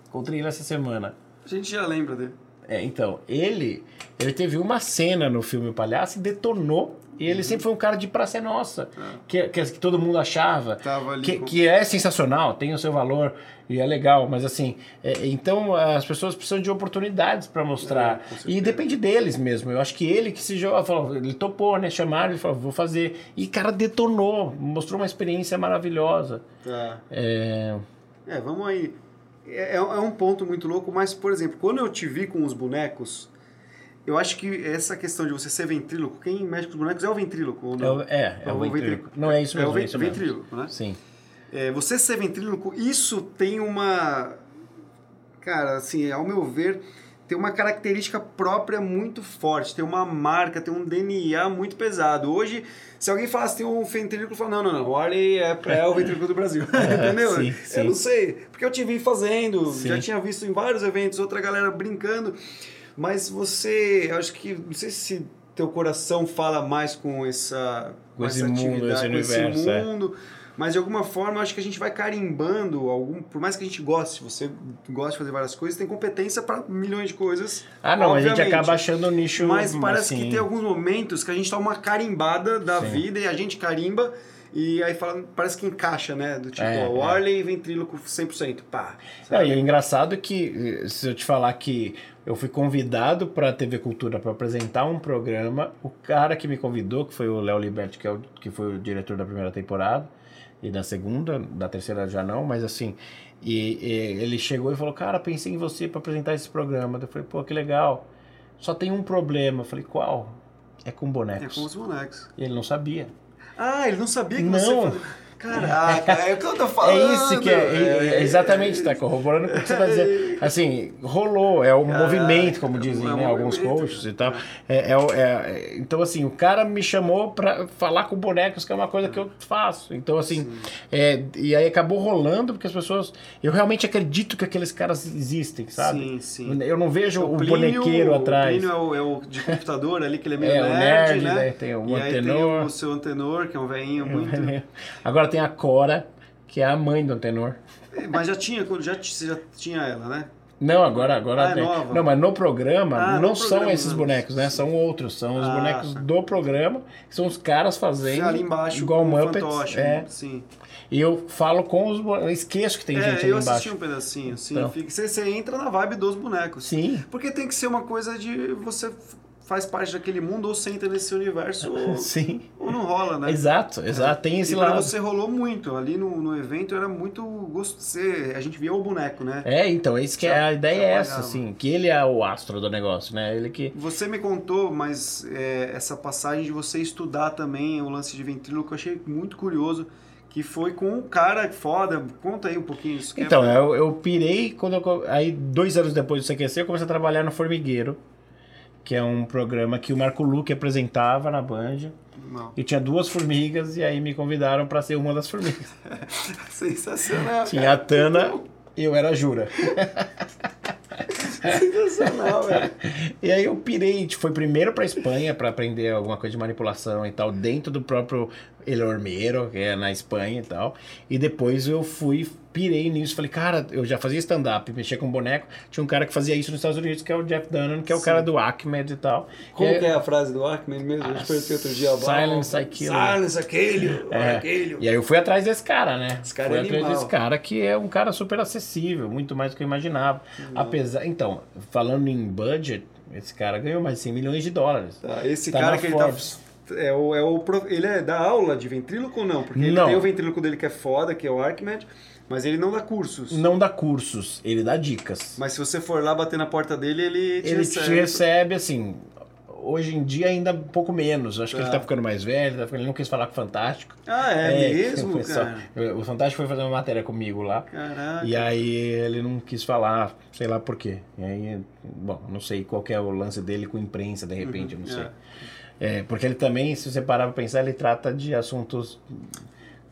Encontrei ele essa semana. A gente já lembra dele. É, então, ele, ele teve uma cena no filme O Palhaço e detonou. E ele sempre foi um cara de Praça é Nossa, que, que, que todo mundo achava. Que, com- que é sensacional, tem o seu valor e é legal, mas assim, é, então as pessoas precisam de oportunidades para mostrar. É, e depende deles mesmo. Eu acho que ele que se joga, falou, ele topou, né? Chamaram, ele falou, vou fazer. E cara detonou, mostrou uma experiência maravilhosa. Tá. É, É, vamos aí. É, é um ponto muito louco, mas, por exemplo, quando eu te vi com os bonecos, eu acho que essa questão de você ser ventríloco, quem mexe com os bonecos é o ventríloco, é, não? o- é, é É o o ventríloco. ventríloco. Não, é isso É mesmo. o é isso mesmo. ventríloco, né? Sim. É, você ser ventríloco, isso tem uma. Cara, assim, ao meu ver, tem uma característica própria muito forte, tem uma marca, tem um DNA muito pesado. Hoje, se alguém falasse tem um ventríloco, fala, não, não, não, o Arley é, é o ventríloco do Brasil. Entendeu? sim, Eu sim. não sei, porque eu te vi fazendo, Sim. já tinha visto em vários eventos, outra galera brincando, mas você, acho que, não sei se teu coração fala mais com essa, Com esse essa mundo, atividade, esse com esse universo, é. mundo, mas de alguma forma acho que a gente vai carimbando algum, por mais que a gente goste, você gosta de fazer várias coisas, tem competência para milhões de coisas. Ah, não, a gente obviamente. acaba achando o nicho. Mas parece assim, que tem alguns momentos que a gente dá uma carimbada da Sim. vida e a gente carimba e aí fala, parece que encaixa, né? Do tipo, É, ó, o é. Ventríloco 100%, pá. Sabe? e o engraçado é que, eh, se eu te falar que eu fui convidado para a TV Cultura para apresentar um programa, o cara que me convidou, que foi o Léo Liberti, que, é o, que foi o diretor da primeira temporada, e da segunda, da terceira já não, mas assim, e, e ele chegou e falou, cara, pensei em você para apresentar esse programa. Eu falei, pô, que legal. Só tem um problema. Eu falei, qual? É com É bonecos. com os bonecos. E ele não sabia. Ah, ele não sabia que Não. você fazia. Caraca, é o que eu tô falando. É isso que é, é- é exatamente, tá é- corroborando o que você tá dizendo. Assim, rolou, é o Caraca, movimento, como dizem, é um né, alguns coaches e tal. É, é o- é- então, assim, o cara me chamou pra falar com bonecos, que é uma coisa que eu faço. Então, assim, é, e aí acabou rolando, porque as pessoas. Eu realmente acredito que aqueles caras existem, sabe? Sim, sim. Eu não vejo o, Plínio- bonequeiro o atrás. Plínio é o, é o de computador ali, que ele é meio É, o nerd, nerd, né? daí tem o e aí tem antenor. o seu antenor, que é um velhinho muito... Agora tem a Cora, que é a mãe do Antenor. Mas já tinha, já, você já tinha ela, né? Não, agora, agora Ah, é tem. nova? Não, mas no programa Ah, não no são programa, esses bonecos, né? São outros, são os Ah, bonecos tá. do programa, que são os caras fazendo ali embaixo, igual Muppets. fantoche, é. sim. E eu falo com os bonecos, esqueço que tem é, gente ali eu assisti embaixo. um pedacinho, sim. Então. Fica, você, você entra na vibe dos bonecos. Sim. Porque tem que ser uma coisa de você faz parte daquele mundo ou entra nesse universo ou, Sim. ou não rola, né? Exato, exato, tem esse e lado. você rolou muito. Ali no, no evento era muito gosto. Você, a gente via o boneco, né? É, então, é isso que é, a ideia é essa, assim, que ele é o astro do negócio, né? Ele que Você me contou, mas é, essa passagem de você estudar também o lance de ventríloco, eu achei muito curioso. Que foi com um cara foda. Conta aí um pouquinho isso. é- Então, eu, eu pirei quando eu, aí dois anos depois do CQC eu comecei a trabalhar no Formigueiro, que é um programa que o Marco Luque apresentava na Band. Não. E tinha duas formigas e aí me convidaram pra ser uma das formigas. Sensacional. Tinha a Tana e eu era a Jura. Sensacional, velho. E aí eu pirei, foi primeiro pra Espanha pra aprender alguma coisa de manipulação e tal, dentro do próprio El Hormero, que é na Espanha e tal. E depois eu fui, pirei nisso, falei, cara, eu já fazia stand-up, mexia com boneco. Tinha um cara que fazia isso nos Estados Unidos, que é o Jeff Dunham, que é o cara do Acmed e tal. Como E que é a frase do Arkman mesmo? Eu te perguntei outro dia. Silence, kill. Silence, aquele. É. aquele. E aí eu fui atrás desse cara, né? Esse cara fui é atrás animal. desse cara que é um cara super acessível, muito mais do que eu imaginava. Apesar, então, falando em budget, esse cara ganhou mais de 100 milhões de dólares. Tá, esse Tá cara que ele Forbes. tá. É o, é o ele é da aula de ventríloco ou não? Porque ele Não. tem o ventríloco dele que é foda, que é o Archimed, mas ele não dá cursos. Não dá cursos, ele dá dicas. Mas se você for lá bater na porta dele, ele te ele recebe. te recebe, assim, hoje em dia ainda um pouco menos. Acho que Tá. ele tá ficando mais velho, tá ele não quis falar com o Fantástico. Ah, é, mesmo, foi só- o Fantástico foi fazer uma matéria comigo lá. Caraca. E aí ele não quis falar, sei lá por quê. E aí, bom, não sei qual que é o lance dele com imprensa, de repente, eu não sei. É, porque ele também, se você parar pra pensar, ele trata de assuntos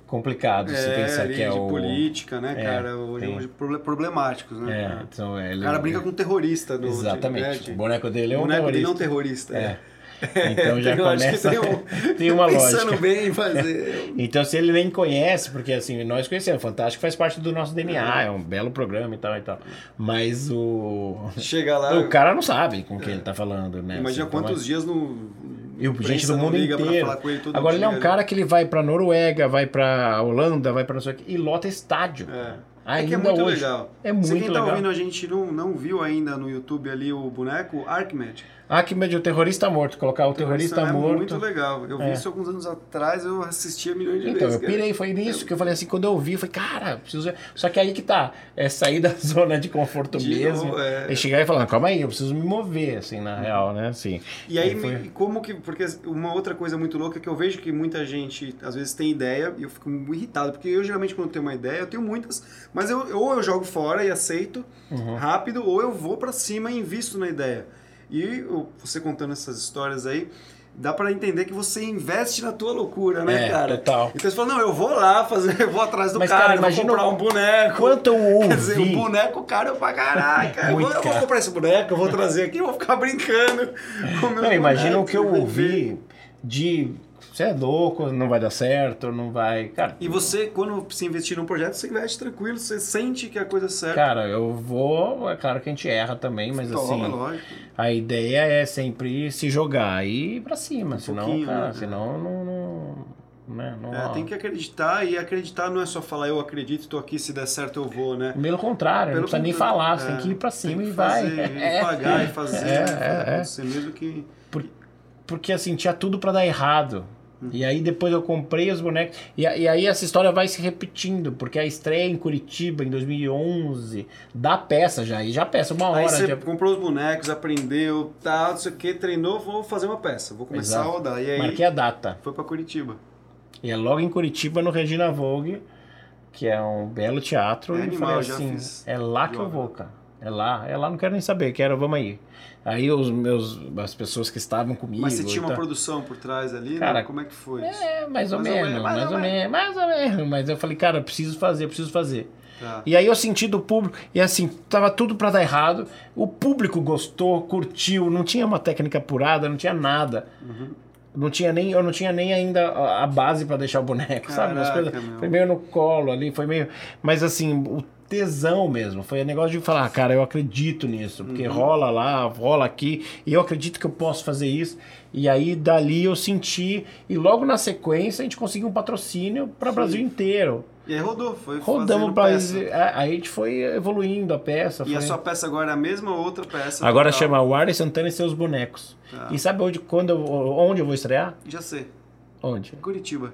complicados. se É, pensar que é de o... política, né, É, cara? Hoje, tem. problemáticos, né? É, então ele... O cara brinca com terrorista. Do, Exatamente. De, o boneco dele de- é o um boneco dele é um terrorista. terrorista. É. É. Então já que começa. tem, um- tem uma Pensando lógica. bem em fazer. Então, se ele nem conhece, porque assim, nós conhecemos, Fantástico faz parte do nosso DNA, é um belo programa e tal e tal. Mas o. Chega lá. O cara não sabe com quem ele tá falando, né? Imagina Assim, então, quantos dias no. E o gente do mundo inteiro. falar com ele todo Agora ele é um dia, cara que ele vai pra Noruega, vai pra Holanda, vai pra não sei o que, e lota estádio. É. Ainda é que é muito hoje. legal. É Se muito quem tá legal. ouvindo a gente não, não viu ainda no YouTube ali o boneco, Archimed. Arquimedes, o terrorista morto, colocar o terrorista Isso é morto. muito legal. Eu vi É. isso alguns anos atrás, eu assistia milhões de Então, vezes. eu cara. pirei, foi nisso que eu falei assim, quando eu vi, eu falei, cara, preciso. Só que aí que tá, é sair da zona de conforto De mesmo. novo, é. E chegar e falar, calma aí, eu preciso me mover, assim, na real, né? Assim. E aí, foi- como que. Porque uma outra coisa muito louca é que eu vejo que muita gente, às vezes, tem ideia e eu fico irritado. Porque eu, geralmente, quando tenho uma ideia, eu tenho muitas, mas eu, ou eu jogo fora e aceito Uhum. rápido, ou eu vou pra cima e invisto na ideia. E você contando essas histórias aí, dá pra entender que você investe na tua loucura, né, É, cara? total. Então você fala, não, eu vou lá fazer, eu vou atrás do Mas, cara, cara, imagina comprar um boneco. Quanto eu Quer dizer, o ouvi. boneco caro pra caralho, cara. Eu vou, Muito eu vou comprar esse boneco, eu vou trazer aqui, eu vou ficar brincando. com Não, imagina o que eu ouvi de. Você é louco, não vai dar certo, não vai. Cara, E você, quando se investir num projeto, você investe tranquilo, você sente que a coisa é certa. cara, eu vou. É claro que a gente erra também, mas Toma, assim. lógico. A ideia é sempre se jogar e ir pra cima, senão, pouquinho, cara, né? senão não. não, né, não É, tem que acreditar, e acreditar não é só falar eu acredito, tô aqui, se der certo eu vou, né? Pelo contrário, não Pelo precisa nem contrário, falar, você é, tem que ir pra cima e vai. fazer, e É. pagar e fazer, É, né? é, é. acontecer mesmo que... Porque assim, tinha tudo pra dar errado. E aí depois eu comprei os bonecos. E, e aí essa história vai se repetindo, porque a estreia em Curitiba em 2011 da peça já, e já peça uma hora. Aí você já- comprou os bonecos, aprendeu, tal, não sei o que, treinou, vou fazer uma peça, vou começar Exato. a rodar. E aí Marquei a data. foi pra Curitiba. E é logo em Curitiba, no Regina Vogue, que é um belo teatro. É e animal, falei assim, é lá que eu vou, cara. É lá, é lá, não quero nem saber, quero, vamos aí. Aí os meus, as pessoas que estavam comigo. Mas você tinha uma produção por trás ali, Cara, né? Como é que foi isso? É, mais ou Mais ou menos, mais ou menos, mais ou menos. Mas eu falei, cara, preciso fazer, preciso fazer. Tá. E aí eu senti do público, e assim, tava tudo pra dar errado. O público gostou, curtiu, não tinha uma técnica apurada, não tinha nada. Uhum. Não tinha nem, eu não tinha nem ainda a base pra deixar o boneco, sabe? As Caraca, coisas, meu. foi meio no colo ali, foi meio. Mas assim, o tesão mesmo. Foi o negócio de falar, cara, eu acredito nisso, porque Uhum. rola lá, rola aqui, e eu acredito que eu posso fazer isso. E aí dali eu senti, e logo na sequência a gente conseguiu um patrocínio para o Brasil inteiro. E aí rodou, foi Rodamos para peça. aí a gente foi evoluindo a peça. E a foi- sua peça agora é a mesma ou outra peça? Agora chama Warner Santana e seus bonecos. Tá. E sabe onde, quando eu, onde eu vou estrear? Já sei. Onde? Curitiba.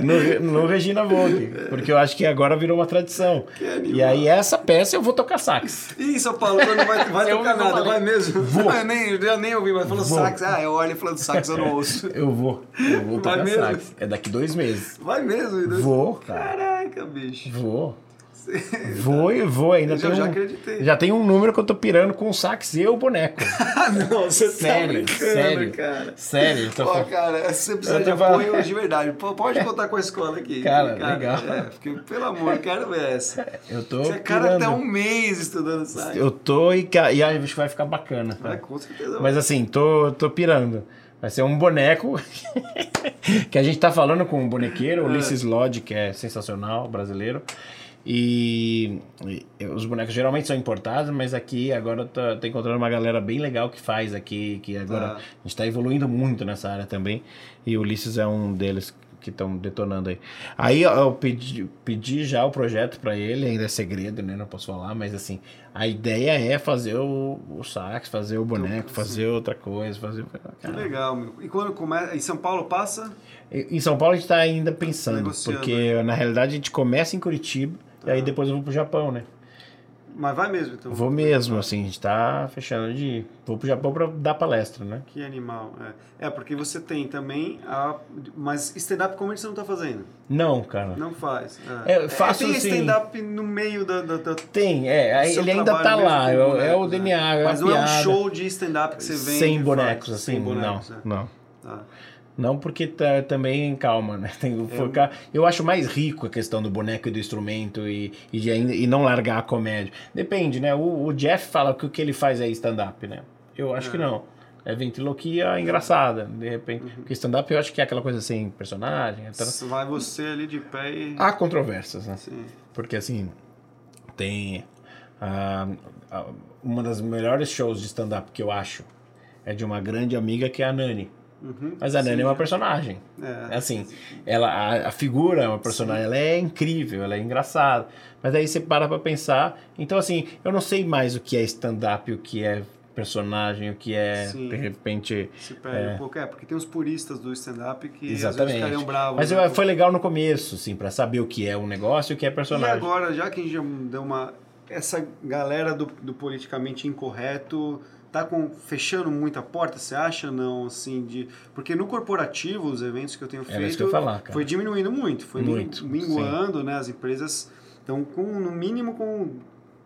no, no Regina Vogue. Porque eu acho que agora virou uma tradição. E aí essa peça eu vou tocar sax. Ih, São Paulo, não vai, vai tocar nada, falei. vai mesmo? Vou. Eu nem, eu nem ouvi, mas falou Vou. sax. Ah, eu olho falando sax, eu não ouço. Eu vou. Eu vou tocar sax. É daqui dois meses. Vai mesmo, Edu? Vou, cara. Caraca, bicho. Vou. Vou e vou ainda. Eu tem já um, acreditei. Já tem um número que eu tô pirando com o sax e o boneco. Não, você Sério, tá sério. cara. Sério. Tô... Ó, cara, você precisa de falando. apoio de verdade. Pô, Pode contar com a escola aqui. Cara, legal. É, porque, pelo amor, quero ver essa. Eu tô Você é cara até um mês estudando sax. Eu tô e, e acho que vai ficar bacana. Vai, com certeza. Mas assim, tô, tô pirando. Vai ser um boneco que a gente tá falando com um bonequeiro, Ulisses Lodge, que é sensacional, brasileiro. E, e os bonecos geralmente são importados, mas aqui agora tô, tô encontrando uma galera bem legal que faz aqui, que agora Tá. a gente tá evoluindo muito nessa área também. E o Ulisses é um deles que estão detonando aí. Aí eu pedi, pedi já o projeto para ele, ainda é segredo, né? Não posso falar, mas assim, a ideia é fazer o, o sax, fazer o boneco, fazer outra coisa, fazer. Que legal, meu. E quando começa. Em São Paulo passa. Em São Paulo a gente tá ainda pensando, porque na realidade a gente começa em Curitiba e aí depois eu vou pro Japão, né? Mas vai mesmo, então. Vou mesmo, assim, a gente tá fechando de ir. Vou pro Japão pra dar palestra, né? Que animal. É, é porque você tem também a. Mas stand-up comedy você não tá fazendo. Não, cara. Não faz. É, faço tem assim- stand-up no meio da. da, da Tem, é, ele ainda tá lá, é, com o- é o bonecos, né? DNA, é Mas não é um show de stand-up que você vem. Sem bonecos, assim, Sem bonecos, não, é. não. Tá. Não porque tá, também, calma, né? Tem que focar. Eu acho mais rico a questão do boneco e do instrumento e, e, de ainda, e não largar a comédia. Depende, né? O, o Jeff fala que o que ele faz é stand-up, né? Eu acho que não. É ventriloquia engraçada, de repente. Porque stand-up eu acho que é aquela coisa sem personagem. etc. Vai você ali de pé e. Há controvérsias, né? Sim. Porque assim, tem. ah, uma das melhores shows de stand-up que eu acho é de uma grande amiga que é a Nani. Uhum. Mas a Nani é uma personagem. É. Assim, ela, a, a figura é uma personagem, ela é incrível, ela é engraçada. Mas aí você para pra pensar. Então, assim, eu não sei mais o que é stand-up, o que é personagem, o que é, Sim. de repente. Se perde um pouco. É, porque tem os puristas do stand-up que às vezes Exatamente. ficariam bravos. Mas né? eu- foi legal no começo, assim, pra saber o que é um negócio e o que é E personagem. agora, já que a gente já deu uma. Essa galera do, do politicamente incorreto tá com, fechando muita porta, você acha? Não, assim, de. Porque no corporativo, os eventos que eu tenho Era feito. isso que eu falar, cara. Foi diminuindo muito, foi Muito, minguando, né? As empresas estão com, no mínimo, com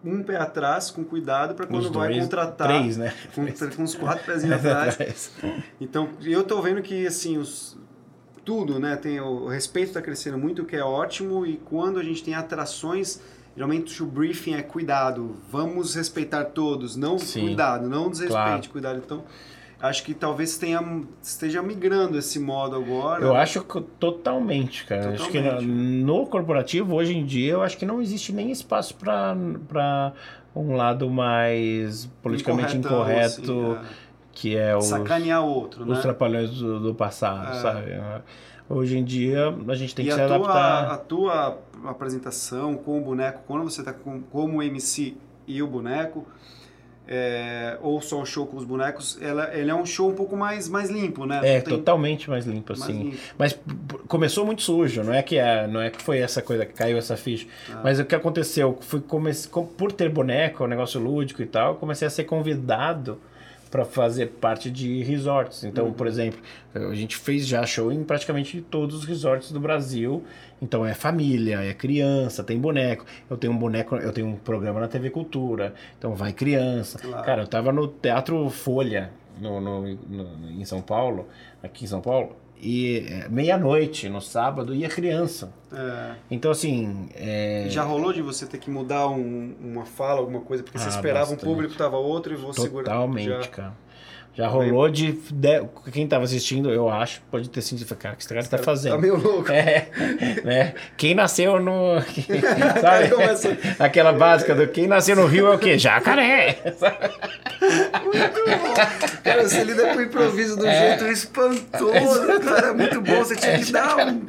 um pé atrás, com cuidado, para quando Uns vai dois, contratar. três, né? Com, com uns quatro pezinhos atrás. Então, eu tô vendo que, assim, os, tudo, né? Tem, o, o respeito está crescendo muito, o que é ótimo, e quando a gente tem atrações, geralmente o briefing é cuidado, vamos respeitar todos, não Sim. cuidado, não desrespeite, Claro. cuidado. Então, acho que talvez tenha, esteja migrando esse modo agora. Eu acho que totalmente, cara. Acho que Totalmente. no corporativo, hoje em dia, eu acho que não existe nem espaço para um lado mais politicamente Incorretão, incorreto, assim, que é é. os, sacanear outro, né? os trapalhões do, do passado, É. sabe? Hoje em dia, a gente tem e que se tua, adaptar. a tua apresentação com o boneco, quando você está com, como MC e o boneco, é, ou só o show com os bonecos, ela, ele é um show um pouco mais, mais limpo, né? É, tem- totalmente mais limpo, mais assim. limpo. Mas começou muito sujo, não é que é, não é que foi essa coisa que caiu essa ficha. Ah. Mas o que aconteceu foi comece, com- por ter boneco, um negócio lúdico e tal, comecei a ser convidado para fazer parte de resorts. Então, Uhum. por exemplo, a gente fez já show em praticamente todos os resorts do Brasil. Então é família, é criança, tem boneco. Eu tenho um boneco, eu tenho um programa na TV Cultura. Então vai criança. Claro. Cara, eu tava no Teatro Folha no, no- no- em São Paulo, aqui em São Paulo, e é, meia-noite no sábado ia criança. É, Então, assim. é, já rolou de você ter que mudar um- uma fala, alguma coisa, porque você Ah, esperava bastante. um público, tava outro e vou segurar. Totalmente, Já- cara. Já rolou de, de- Quem tava assistindo, eu acho, pode ter sentido. Cara, o que esse cara tá fazendo? Tá meio louco. É, né? Quem nasceu no. Sabe? Aquela básica do quem nasceu no Rio é o quê? Jacaré! Cara, você lida com o improviso do É. jeito espantoso, cara. É muito bom. Você tinha que dar um.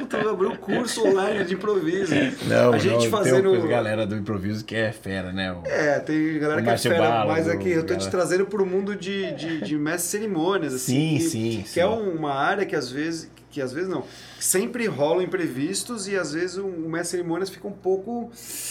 Puta, um curso online de improviso. Não, a gente não, fazendo. tem galera do improviso que é fera, né? O- É, tem galera que é fera, Bala, mas aqui eu tô te trazendo pro mundo de, de, de mestre cerimônias, assim. Sim, que, sim, Que sim. é uma área que às vezes, que às vezes não, sempre rolam imprevistos e às vezes o mestre cerimônias fica um pouco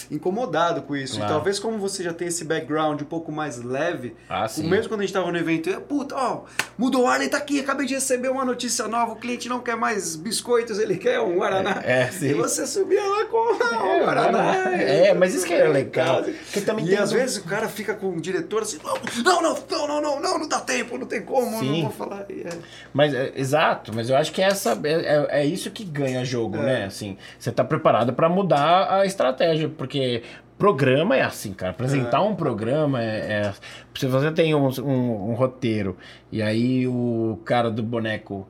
incomodado com isso. Claro. E talvez como você já tem esse background um pouco mais leve, Ah, sim. mesmo quando a gente tava no evento, eu, puta, ó, mudou o Arley, tá aqui, acabei de receber uma notícia nova, o cliente não quer mais biscoitos, ele quer um Guaraná. É, é, sim. E você subia lá com É, um Guaraná. é, mas isso que é legal. Porque também e às um- vezes o cara fica com o diretor assim, não, não, não, não, não, não, não, não dá tempo, não tem como, Sim. não vou falar. É- Mas, é, exato, mas eu acho que essa, é, é, é isso que ganha jogo, É. né? Assim, você tá preparado pra mudar a estratégia, porque programa é assim, cara. Apresentar um programa é, é- Se você tem um, um- um roteiro e aí o cara do boneco.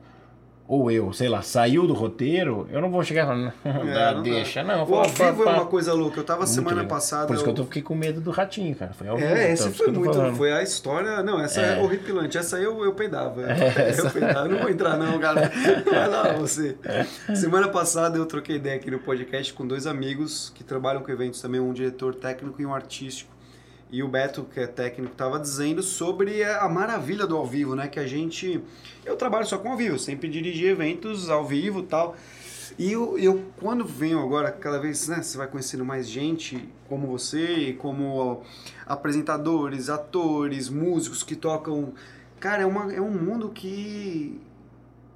Ou eu, sei lá, saiu do roteiro, eu não vou chegar falar, não, É, não deixa, não. O ao pá, vivo é uma coisa louca. Eu tava Muito semana legal. passada. Por isso que eu eu- tô, fiquei com medo do ratinho, cara. Foi ao É, então, isso foi que eu muito. falando. Foi a história. Não, essa é, É. horripilante. Essa aí eu, eu peidava. Eu, É, essa- eu peidava. Eu não vou entrar, não, galera. Vai lá, você. Semana passada eu troquei ideia aqui no podcast com dois amigos que trabalham com eventos também, um diretor técnico e um artístico. E o Beto, que é técnico, estava dizendo sobre a maravilha do ao vivo, né? Que a gente. Eu trabalho só com ao vivo, sempre dirigi eventos ao vivo e tal. E eu, eu, quando venho agora, cada vez, né, você vai conhecendo mais gente como você, como apresentadores, atores, músicos que tocam. Cara, é, uma, é um mundo que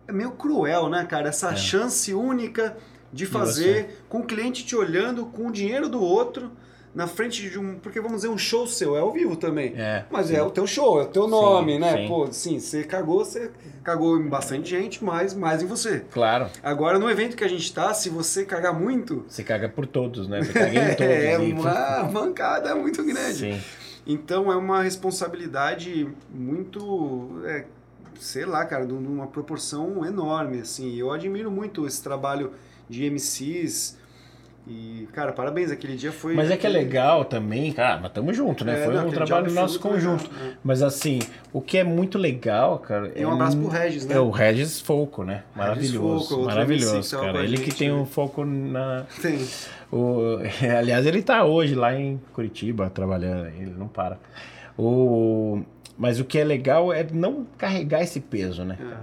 é meio cruel, né, cara? Essa É. chance única de fazer com o cliente te olhando, com o dinheiro do outro, na frente de um. Porque vamos dizer, um show seu é ao vivo também. É, Mas sim. é o teu show, é o teu nome, Sim, né? sim. Pô, sim, você cagou, você cagou em bastante gente, mas mais em você. Claro. Agora, no evento que a gente tá, se você cagar muito. Você caga por todos, né? Você caga em todos. é uma mancada muito grande. Sim. Então é uma responsabilidade muito, é, sei lá, cara, de uma proporção enorme, assim. Eu admiro muito esse trabalho de MCs e, cara, parabéns, aquele dia foi... Mas é que é legal também, cara, mas tamo junto, né? É, Foi não, um trabalho nosso muito legal, conjunto. é. Mas assim, o que é muito legal, cara. E um abraço pro Regis, né? É o Regis Foco, né? Maravilhoso. Foco, maravilhoso, com cara. a Ele gente, que tem né? um foco na. Tem. O... Aliás, ele tá hoje lá em Curitiba trabalhando, ele não para. O... Mas o que é legal é não carregar esse peso, né? É,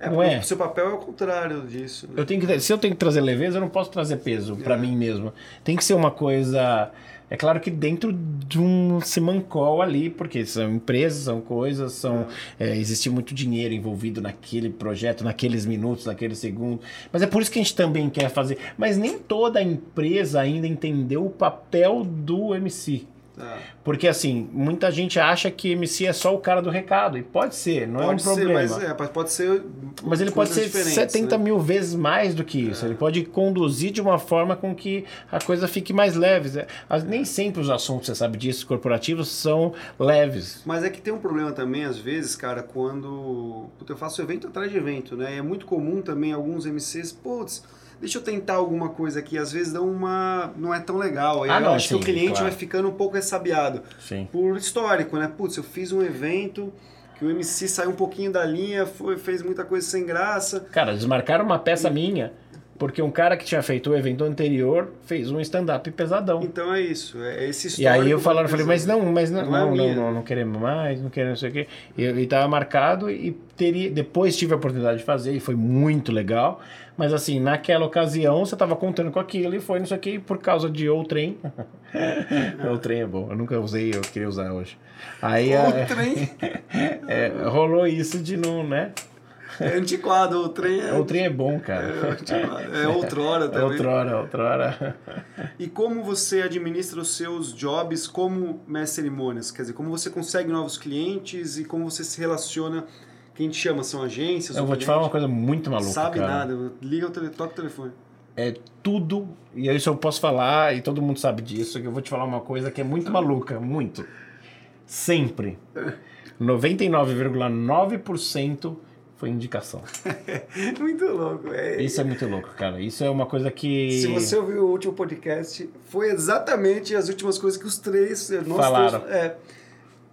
Não porque é? o seu papel é o contrário disso. né? Eu tenho que, se eu tenho que trazer leveza, eu não posso trazer peso pra É. mim mesmo. Tem que ser uma coisa. É claro que dentro de um simancol ali, porque são empresas, são coisas, são. é, existe muito dinheiro envolvido naquele projeto, naqueles minutos, naquele segundo. Mas é por isso que a gente também quer fazer. Mas nem toda empresa ainda entendeu o papel do MC. Tá. Porque assim, muita gente acha que MC é só o cara do recado. E pode ser, não Pode é um ser, problema. mas é, pode ser. Mas ele pode ser diferentes, 70 né? mil vezes mais do que isso. Ele pode conduzir de uma forma com que a coisa fique mais leve. É, Nem sempre os assuntos, você sabe disso, corporativos são leves. Mas é que tem um problema também, às vezes, cara, quando. Puta, eu faço evento atrás de evento, né? E é muito comum também alguns MCs, putz, deixa eu tentar alguma coisa aqui. Às vezes dão uma. não é tão legal. Aí Ah, eu não, acho que sim, o cliente claro. vai ficando um pouco ressabiado. Sim. Por histórico, né? Putz, eu fiz um evento que o MC saiu um pouquinho da linha, foi, fez muita coisa sem graça. Cara, desmarcaram uma peça minha porque um cara que tinha feito o evento anterior fez um stand-up pesadão. Então é isso, é esse E histórico. aí eu falaram, falei, mas não, mas não, Não é não, não, não queremos mais, não queremos não sei o quê. E, e tava marcado e teria, depois tive a oportunidade de fazer e foi muito legal. Mas assim, naquela ocasião você tava contando com aquilo e foi não sei o quê, por causa de ou trem. o trem é bom, eu nunca usei, eu queria usar hoje. Aí O é, trem é, rolou isso de não, né? é antiquado, o trem é, O trem é bom, é cara. antiquado. É outrora É também. outrora, outrora. E como você administra os seus jobs como mestre cerimônias? Quer dizer, como você consegue novos clientes e como você se relaciona? Quem te chama? São agências? Eu ou vou te cliente? falar uma coisa muito maluca, Sabe cara. nada, liga o tele, toca o telefone. é tudo, e isso eu posso falar, e todo mundo sabe disso, que eu vou te falar uma coisa que é muito maluca, muito. Sempre. 99,9% foi indicação. Muito louco. É, Isso é muito louco, cara. Isso é uma coisa que. Se você ouviu o último podcast, foi exatamente as últimas coisas que os três, Falaram. três, é,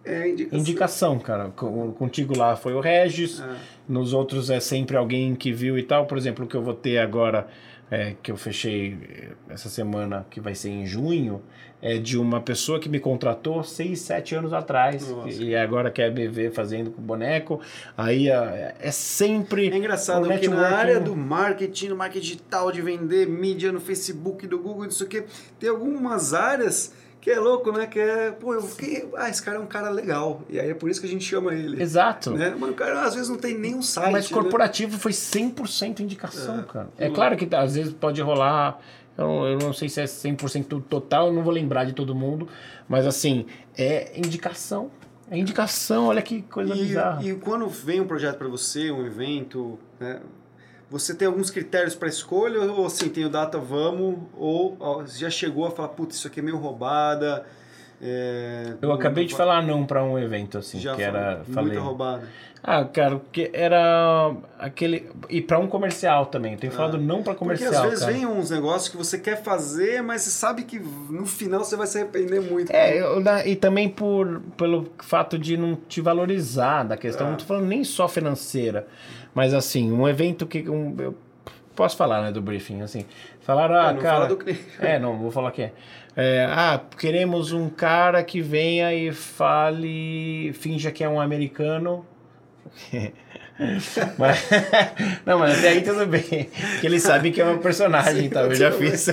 é indicação. Indicação, cara. Contigo lá foi o Regis, É. nos outros é sempre alguém que viu e tal. Por exemplo, o que eu vou ter agora, é, que eu fechei eh, essa semana, que vai ser em junho, é de uma pessoa que me contratou seis, sete anos atrás. Nossa. E agora quer me ver fazendo com boneco. Aí é, é sempre. É engraçado que na área do marketing, no marketing digital, de vender mídia no Facebook, do Google, não sei o quê, tem algumas áreas que é louco, né? Que é, pô, eu fiquei, ah, esse cara é um cara legal. E aí é por isso que a gente chama ele. Exato. Né? Mas o cara às vezes não tem nem um site. Mas né? corporativo foi 100% indicação, É. cara. É claro que às vezes pode rolar. Eu, não- eu não sei se é 100% total, eu não vou lembrar de todo mundo. Mas assim, é indicação. É indicação, olha que coisa bizarra. E, e quando vem um projeto para você, um evento, né? Você tem alguns critérios para escolha ou assim, tem o data vamos ou ó, já chegou a falar, putz, isso aqui é meio roubada. é, Eu acabei de falar não pra um evento, assim, já que era. muita Falei. roubada. Ah, cara, porque era aquele. E pra um comercial também. Eu tenho falado não Porque comercial. às vezes cara. vem uns negócios que você quer fazer, mas você sabe que no final você vai se arrepender muito. É, eu- na- e também por, pelo fato de não te valorizar da questão. Ah. Não tô falando nem só financeira, mas assim, um evento que. Um, eu posso falar, né, do briefing, assim. Falaram, ah, É, cara. do. É, não, vou falar que é. É, Ah, queremos um cara que venha e fale. finja que é um americano. Mas- não, mas até aí tudo bem. Que eles sabem que é um personagem, Sim, então. Eu já tudo fiz.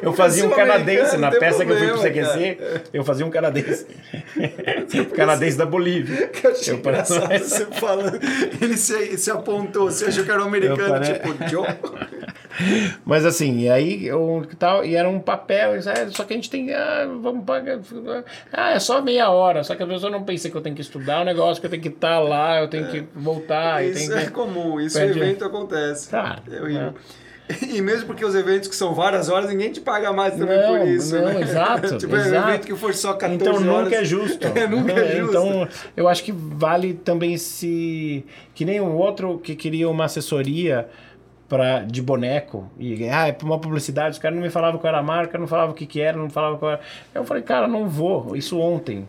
Eu fazia um canadense na peça que eu fui problema, CQC. Eu fazia um canadense. canadense da Bolívia. Que eu achei Eu engraçado você falando. Ele se, se apontou, você achou que era um americano, pare- tipo, Joe. Mas assim, e aí eu tal, e era um papel, é, só que a gente tem. Ah, vamos pagar. Ah, é só meia hora. Só que a pessoa não pensa que eu tenho que estudar o negócio, que eu tenho que estar lá, eu tenho que voltar. eu Isso é que... comum, isso no evento acontece. Tá, É horrível. né? E mesmo porque os eventos que são várias horas, ninguém te paga mais também Não, por isso, não, né? exato, tipo, é um exato. evento que for só 14 Então horas. nunca é justo. É, nunca é justo. Então eu acho que vale também se. Que nem um outro que queria uma assessoria pra, de boneco. E ah, é uma publicidade, os caras não me falavam qual era a marca, não falavam o que, que era, não falavam qual era. Eu falei, cara, não vou. Isso ontem.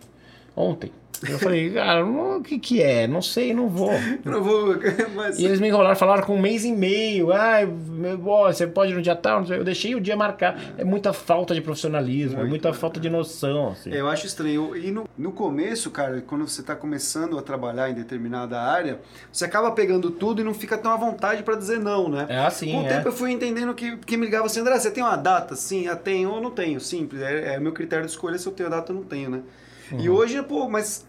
Ontem. Eu falei, cara, o que, que é? Não sei, não vou. Não vou, mas... E eles me enrolaram, falaram com um mês e meio. Ah, meu, ó, você pode ir no dia tal. Eu deixei o dia marcar. É muita falta de profissionalismo, é muita falta de noção. Assim. Eu acho estranho. E no, no começo, cara, quando você está começando a trabalhar em determinada área, você acaba pegando tudo e não fica tão à vontade para dizer não, né? É assim, Com o é. tempo eu fui entendendo que, que me ligava assim, André, você tem uma data? Sim, eu tenho ou não tenho. Simples. É, é meu critério de escolha se eu tenho a data ou não tenho, né? E hoje, pô, mas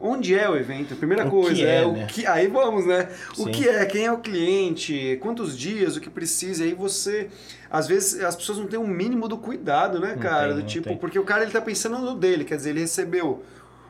onde é o evento? A primeira. O que coisa é, é, o né? que. Aí vamos, né? O Sim. que é, quem é o cliente, quantos dias, o que precisa. Aí você. Às vezes as pessoas não têm um mínimo do cuidado, né, Não cara? tem, do não tipo, porque o cara ele tá pensando no dele, quer dizer, ele recebeu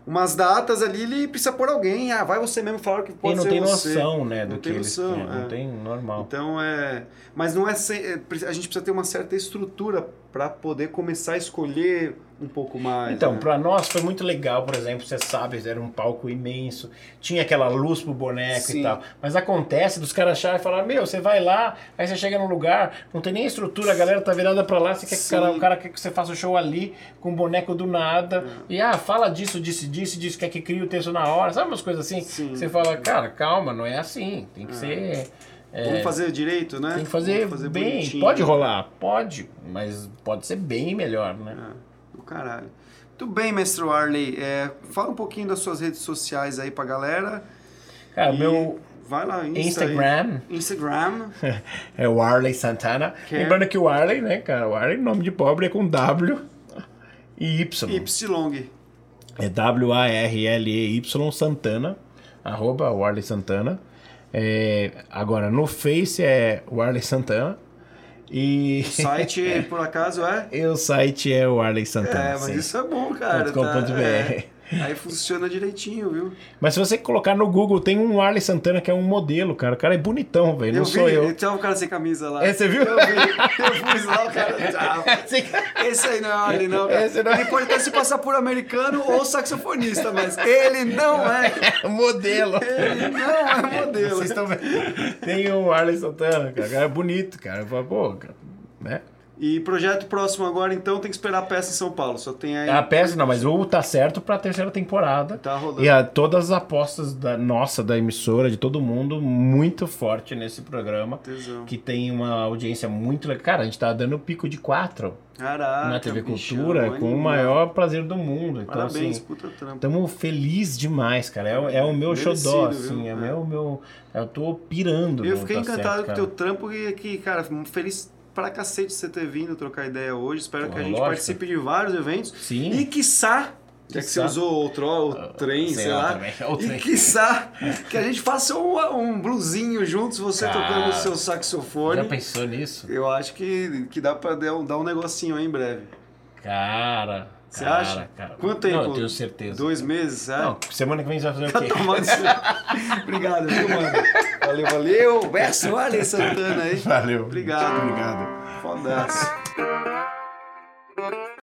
umas datas ali, ele precisa pôr alguém. Ah, vai você mesmo falar que pode não ser tem você. noção, né, do Não que tem eles noção, é, Não tem normal. Então é. Mas não é, sem, é, A gente precisa ter uma certa estrutura para poder começar a escolher um pouco mais. Então, né? pra nós foi muito legal, por exemplo, você sabe, era um palco imenso, tinha aquela luz pro boneco Sim. e tal. Mas acontece dos caras acharem e falar, meu, você vai lá, aí você chega num lugar, não tem nem estrutura, a galera tá virada pra lá, você quer que o cara, o cara quer que você faça o show ali com o boneco do nada. E ah, fala disso, disso, disso, disso, quer que crie o texto na hora, sabe umas coisas assim? Sim. Você fala, cara, calma, não é assim. Tem que ser. é, Vamos fazer direito, né? tem que fazer, Vamos bem. bonitinho. Pode rolar, pode, mas pode ser bem melhor, né? É, caralho. Muito bem, mestre Warley. É, fala um pouquinho das suas redes sociais aí pra galera. Cara, E meu Vai lá, Insta aí. Instagram. Instagram. É o Arley Santana. Que é? Lembrando que o Arley, né, cara? O Arley, nome de pobre é com W e Y. Y. É W-A-R-L-E-Y Santana. Arroba Arley Santana. É, agora, no Face é o Arley Santana. E, O site, por acaso, é? e o site é o Arley Santana. É, mas sim. isso é bom, cara. .com.br. Tá? É. Aí funciona direitinho, viu? Mas se você colocar no Google, tem um Arley Santana que é um modelo, cara. O cara é bonitão, velho. Não eu sou vi, eu. tinha um cara sem camisa lá. É, você viu? Eu vi, eu fui lá, o cara tava. Esse aí não é Arley, não, cara. Esse não é- Ele pode até se passar por americano ou saxofonista, mas ele não é. modelo. Ele não é modelo. Vocês estão vendo? Tem o Arley Santana, cara. O cara é bonito, cara. Pô, cara, né? E projeto próximo agora, então, tem que esperar a peça em São Paulo. Só tem aí. A peça, não, mas o tá certo pra terceira temporada. Tá rolando. E a, todas as apostas da nossa, da emissora, de todo mundo, muito forte nesse programa. Tesão. Que tem uma audiência muito legal. Cara, a gente tá dando pico de quatro Caraca, na TV bichão, Cultura com o maior prazer do mundo. Então, Parabéns, assim, puta trampo. Estamos felizes demais, cara. É, o- é o meu Merecido, xodó, viu? assim. É, É. meu, meu. Eu tô pirando. Eu fiquei Tá encantado Certo, com o teu trampo e aqui, cara, feliz pra cacete você ter vindo trocar ideia hoje. Espero Pô, que a gente lógico. participe de vários eventos. Sim. E quiçá, já que você usou o, tro, o trem, sei, sei lá também, o trem. e quiçá que a gente faça um, um bluesinho juntos, você Cara, tocando o seu Já saxofone. pensou nisso? Eu acho que, que dá pra dar um, dar um negocinho aí em breve. Cara. Você cara, acha? Cara. Quanto tempo? Não, eu tenho certeza. Dois meses? É? Não, semana que vem você vai fazer tá o quê? Tomando... Obrigado, viu, mano? Valeu, valeu. Beijo, olha Santana aí. Valeu. Obrigado. Obrigado. Fodaço.